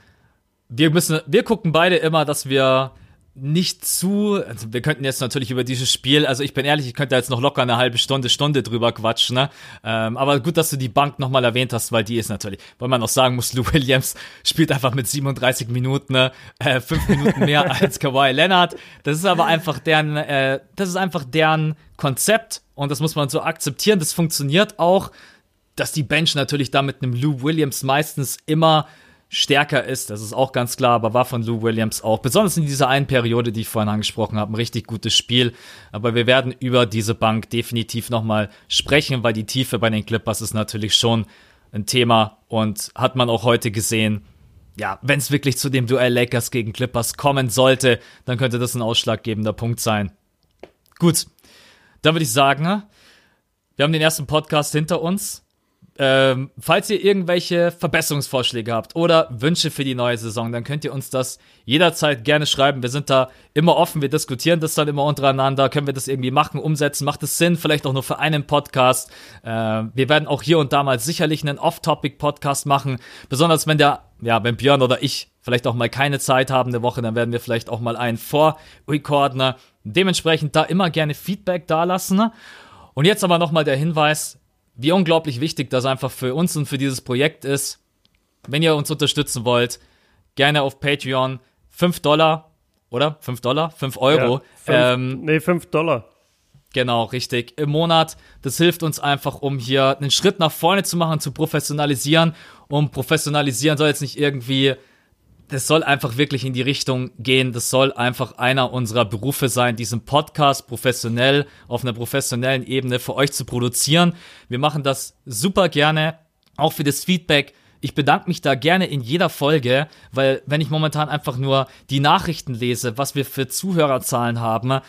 Wir müssen, wir gucken beide immer, dass wir nicht zu, also wir könnten jetzt natürlich über dieses Spiel, also ich bin ehrlich, ich könnte jetzt noch locker eine halbe Stunde, Stunde drüber quatschen, ne? Ähm, aber gut, dass du die Bank nochmal erwähnt hast, weil die ist natürlich, weil man auch sagen muss, Lou Williams spielt einfach mit 37 Minuten, ne? äh, fünf Minuten mehr als Kawhi Leonard. Das ist aber einfach deren, äh, das ist einfach deren Konzept und das muss man so akzeptieren. Das funktioniert auch, dass die Bench natürlich da mit einem Lou Williams meistens immer stärker ist, das ist auch ganz klar, aber war von Lou Williams auch, besonders in dieser einen Periode, die ich vorhin angesprochen habe, ein richtig gutes Spiel. Aber wir werden über diese Bank definitiv nochmal sprechen, weil die Tiefe bei den Clippers ist natürlich schon ein Thema und hat man auch heute gesehen. Ja, wenn es wirklich zu dem Duell Lakers gegen Clippers kommen sollte, dann könnte das ein ausschlaggebender Punkt sein. Gut, dann würde ich sagen, wir haben den ersten Podcast hinter uns. Ähm, falls ihr irgendwelche Verbesserungsvorschläge habt oder Wünsche für die neue Saison, dann könnt ihr uns das jederzeit gerne schreiben. Wir sind da immer offen, wir diskutieren das dann immer untereinander. Können wir das irgendwie machen, umsetzen? Macht es Sinn? Vielleicht auch nur für einen Podcast. Äh, wir werden auch hier und da mal sicherlich einen Off-Topic-Podcast machen. Besonders wenn der, ja, wenn Björn oder ich vielleicht auch mal keine Zeit haben eine Woche, dann werden wir vielleicht auch mal einen vorrecorden. Dementsprechend da immer gerne Feedback dalassen. Und jetzt aber nochmal der Hinweis, wie unglaublich wichtig das einfach für uns und für dieses Projekt ist. Wenn ihr uns unterstützen wollt, gerne auf Patreon 5 Dollar, oder? 5 Dollar? 5 Euro. Ja, fünf, ähm, nee, 5 Dollar. Genau, richtig. Im Monat. Das hilft uns einfach, um hier einen Schritt nach vorne zu machen, zu professionalisieren. Um professionalisieren soll jetzt nicht irgendwie das soll einfach wirklich in die Richtung gehen. Das soll einfach einer unserer Berufe sein, diesen Podcast professionell auf einer professionellen Ebene für euch zu produzieren. Wir machen das super gerne, auch für das Feedback. Ich bedanke mich da gerne in jeder Folge, weil wenn ich momentan einfach nur die Nachrichten lese, was wir für Zuhörerzahlen haben,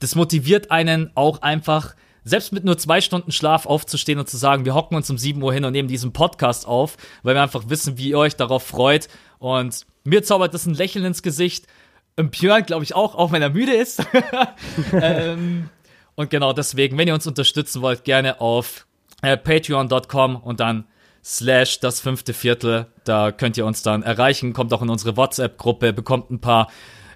das motiviert einen auch einfach selbst mit nur zwei Stunden Schlaf aufzustehen und zu sagen, wir hocken uns um 7 Uhr hin und nehmen diesen Podcast auf, weil wir einfach wissen, wie ihr euch darauf freut. Und mir zaubert das ein Lächeln ins Gesicht. Und Björn, glaube ich, auch, auch wenn er müde ist. ähm, und genau deswegen, wenn ihr uns unterstützen wollt, gerne auf äh, patreon.com und dann slash das fünfte Viertel. Da könnt ihr uns dann erreichen. Kommt auch in unsere WhatsApp-Gruppe, bekommt ein paar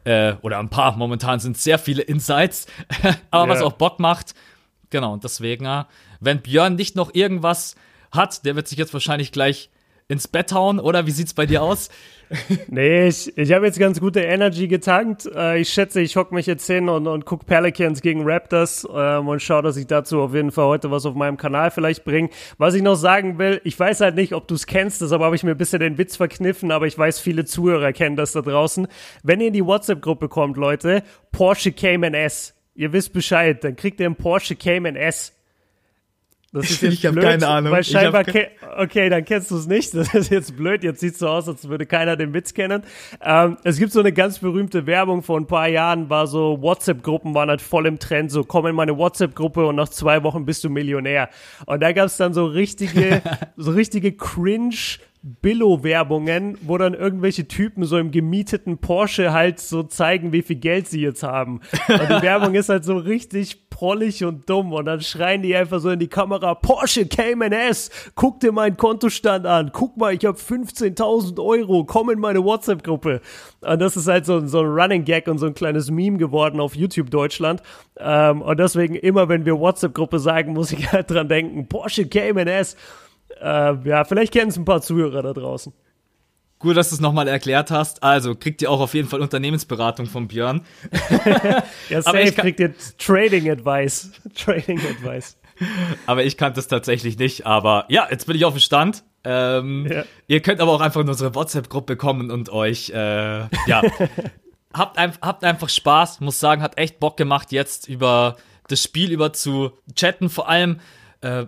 äh, oder ein paar, momentan sind sehr viele Insights, aber yeah. was auch Bock macht. Genau, und deswegen, äh, wenn Björn nicht noch irgendwas hat, der wird sich jetzt wahrscheinlich gleich ins Bett hauen, oder? Wie sieht's bei dir aus? nee, ich, ich habe jetzt ganz gute Energy getankt. Äh, ich schätze, ich hocke mich jetzt hin und, und gucke Pelicans gegen Raptors ähm, und schaue, dass ich dazu auf jeden Fall heute was auf meinem Kanal vielleicht bringe. Was ich noch sagen will, ich weiß halt nicht, ob du es kennst, deshalb habe ich mir ein bisschen den Witz verkniffen, aber ich weiß, viele Zuhörer kennen das da draußen. Wenn ihr in die WhatsApp-Gruppe kommt, Leute, Porsche Cayman S. Ihr wisst Bescheid, dann kriegt ihr einen Porsche Cayman S. Das ist jetzt ich habe keine Ahnung. Weil scheinbar okay, dann kennst du es nicht. Das ist jetzt blöd. Jetzt sieht so aus, als würde keiner den Witz kennen. Ähm, es gibt so eine ganz berühmte Werbung vor ein paar Jahren, war so WhatsApp-Gruppen waren halt voll im Trend. So komm in meine WhatsApp-Gruppe und nach zwei Wochen bist du Millionär. Und da gab es dann so richtige, so richtige Cringe Billo-Werbungen, wo dann irgendwelche Typen so im gemieteten Porsche halt so zeigen, wie viel Geld sie jetzt haben. Und die Werbung ist halt so richtig prollig und dumm. Und dann schreien die einfach so in die Kamera, Porsche Cayman S, guck dir meinen Kontostand an, guck mal, ich habe 15.000 Euro, komm in meine WhatsApp-Gruppe. Und das ist halt so, so ein Running Gag und so ein kleines Meme geworden auf YouTube Deutschland. Ähm, und deswegen immer, wenn wir WhatsApp-Gruppe sagen, muss ich halt dran denken, Porsche Cayman S. Äh, ja, vielleicht kennen es ein paar Zuhörer da draußen. Gut, dass du es nochmal erklärt hast. Also kriegt ihr auch auf jeden Fall Unternehmensberatung von Björn. ja, safe kriegt ihr Trading Advice. Trading Advice. Aber ich kannte es tatsächlich nicht. Aber ja, jetzt bin ich auf dem Stand. Ähm, ja. Ihr könnt aber auch einfach in unsere WhatsApp-Gruppe kommen und euch, äh, ja, habt, ein, habt einfach Spaß. Muss sagen, hat echt Bock gemacht, jetzt über das Spiel über zu chatten. Vor allem, äh,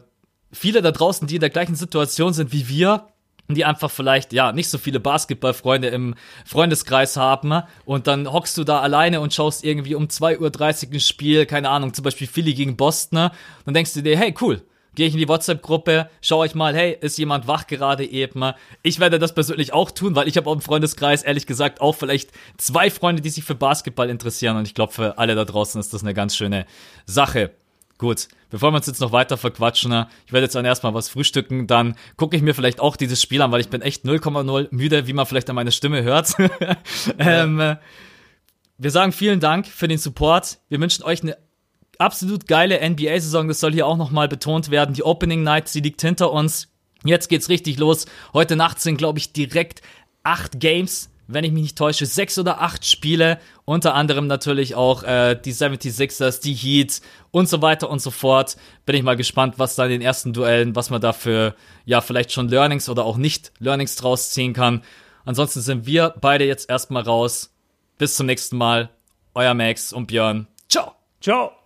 viele da draußen, die in der gleichen Situation sind wie wir, die einfach vielleicht ja nicht so viele Basketballfreunde im Freundeskreis haben und dann hockst du da alleine und schaust irgendwie um 2.30 Uhr ein Spiel, keine Ahnung, zum Beispiel Philly gegen Boston, dann denkst du dir, hey cool, gehe ich in die WhatsApp-Gruppe, schaue ich mal, hey, ist jemand wach gerade eben? Ich werde das persönlich auch tun, weil ich habe auch im Freundeskreis, ehrlich gesagt, auch vielleicht zwei Freunde, die sich für Basketball interessieren und ich glaube, für alle da draußen ist das eine ganz schöne Sache. Gut, bevor wir uns jetzt noch weiter verquatschen, ne, ich werde jetzt dann erstmal was frühstücken, dann gucke ich mir vielleicht auch dieses Spiel an, weil ich bin echt 0,0 müde, wie man vielleicht an meiner Stimme hört. ähm, wir sagen vielen Dank für den Support. Wir wünschen euch eine absolut geile NBA-Saison. Das soll hier auch nochmal betont werden. Die Opening Night, sie liegt hinter uns. Jetzt geht's richtig los. Heute Nacht sind, glaube ich, direkt acht Games wenn ich mich nicht täusche, sechs oder acht Spiele, unter anderem natürlich auch äh, die 76ers, die Heat und so weiter und so fort. Bin ich mal gespannt, was da in den ersten Duellen, was man da für, ja, vielleicht schon Learnings oder auch nicht Learnings draus ziehen kann. Ansonsten sind wir beide jetzt erstmal raus. Bis zum nächsten Mal. Euer Max und Björn. Ciao. Ciao.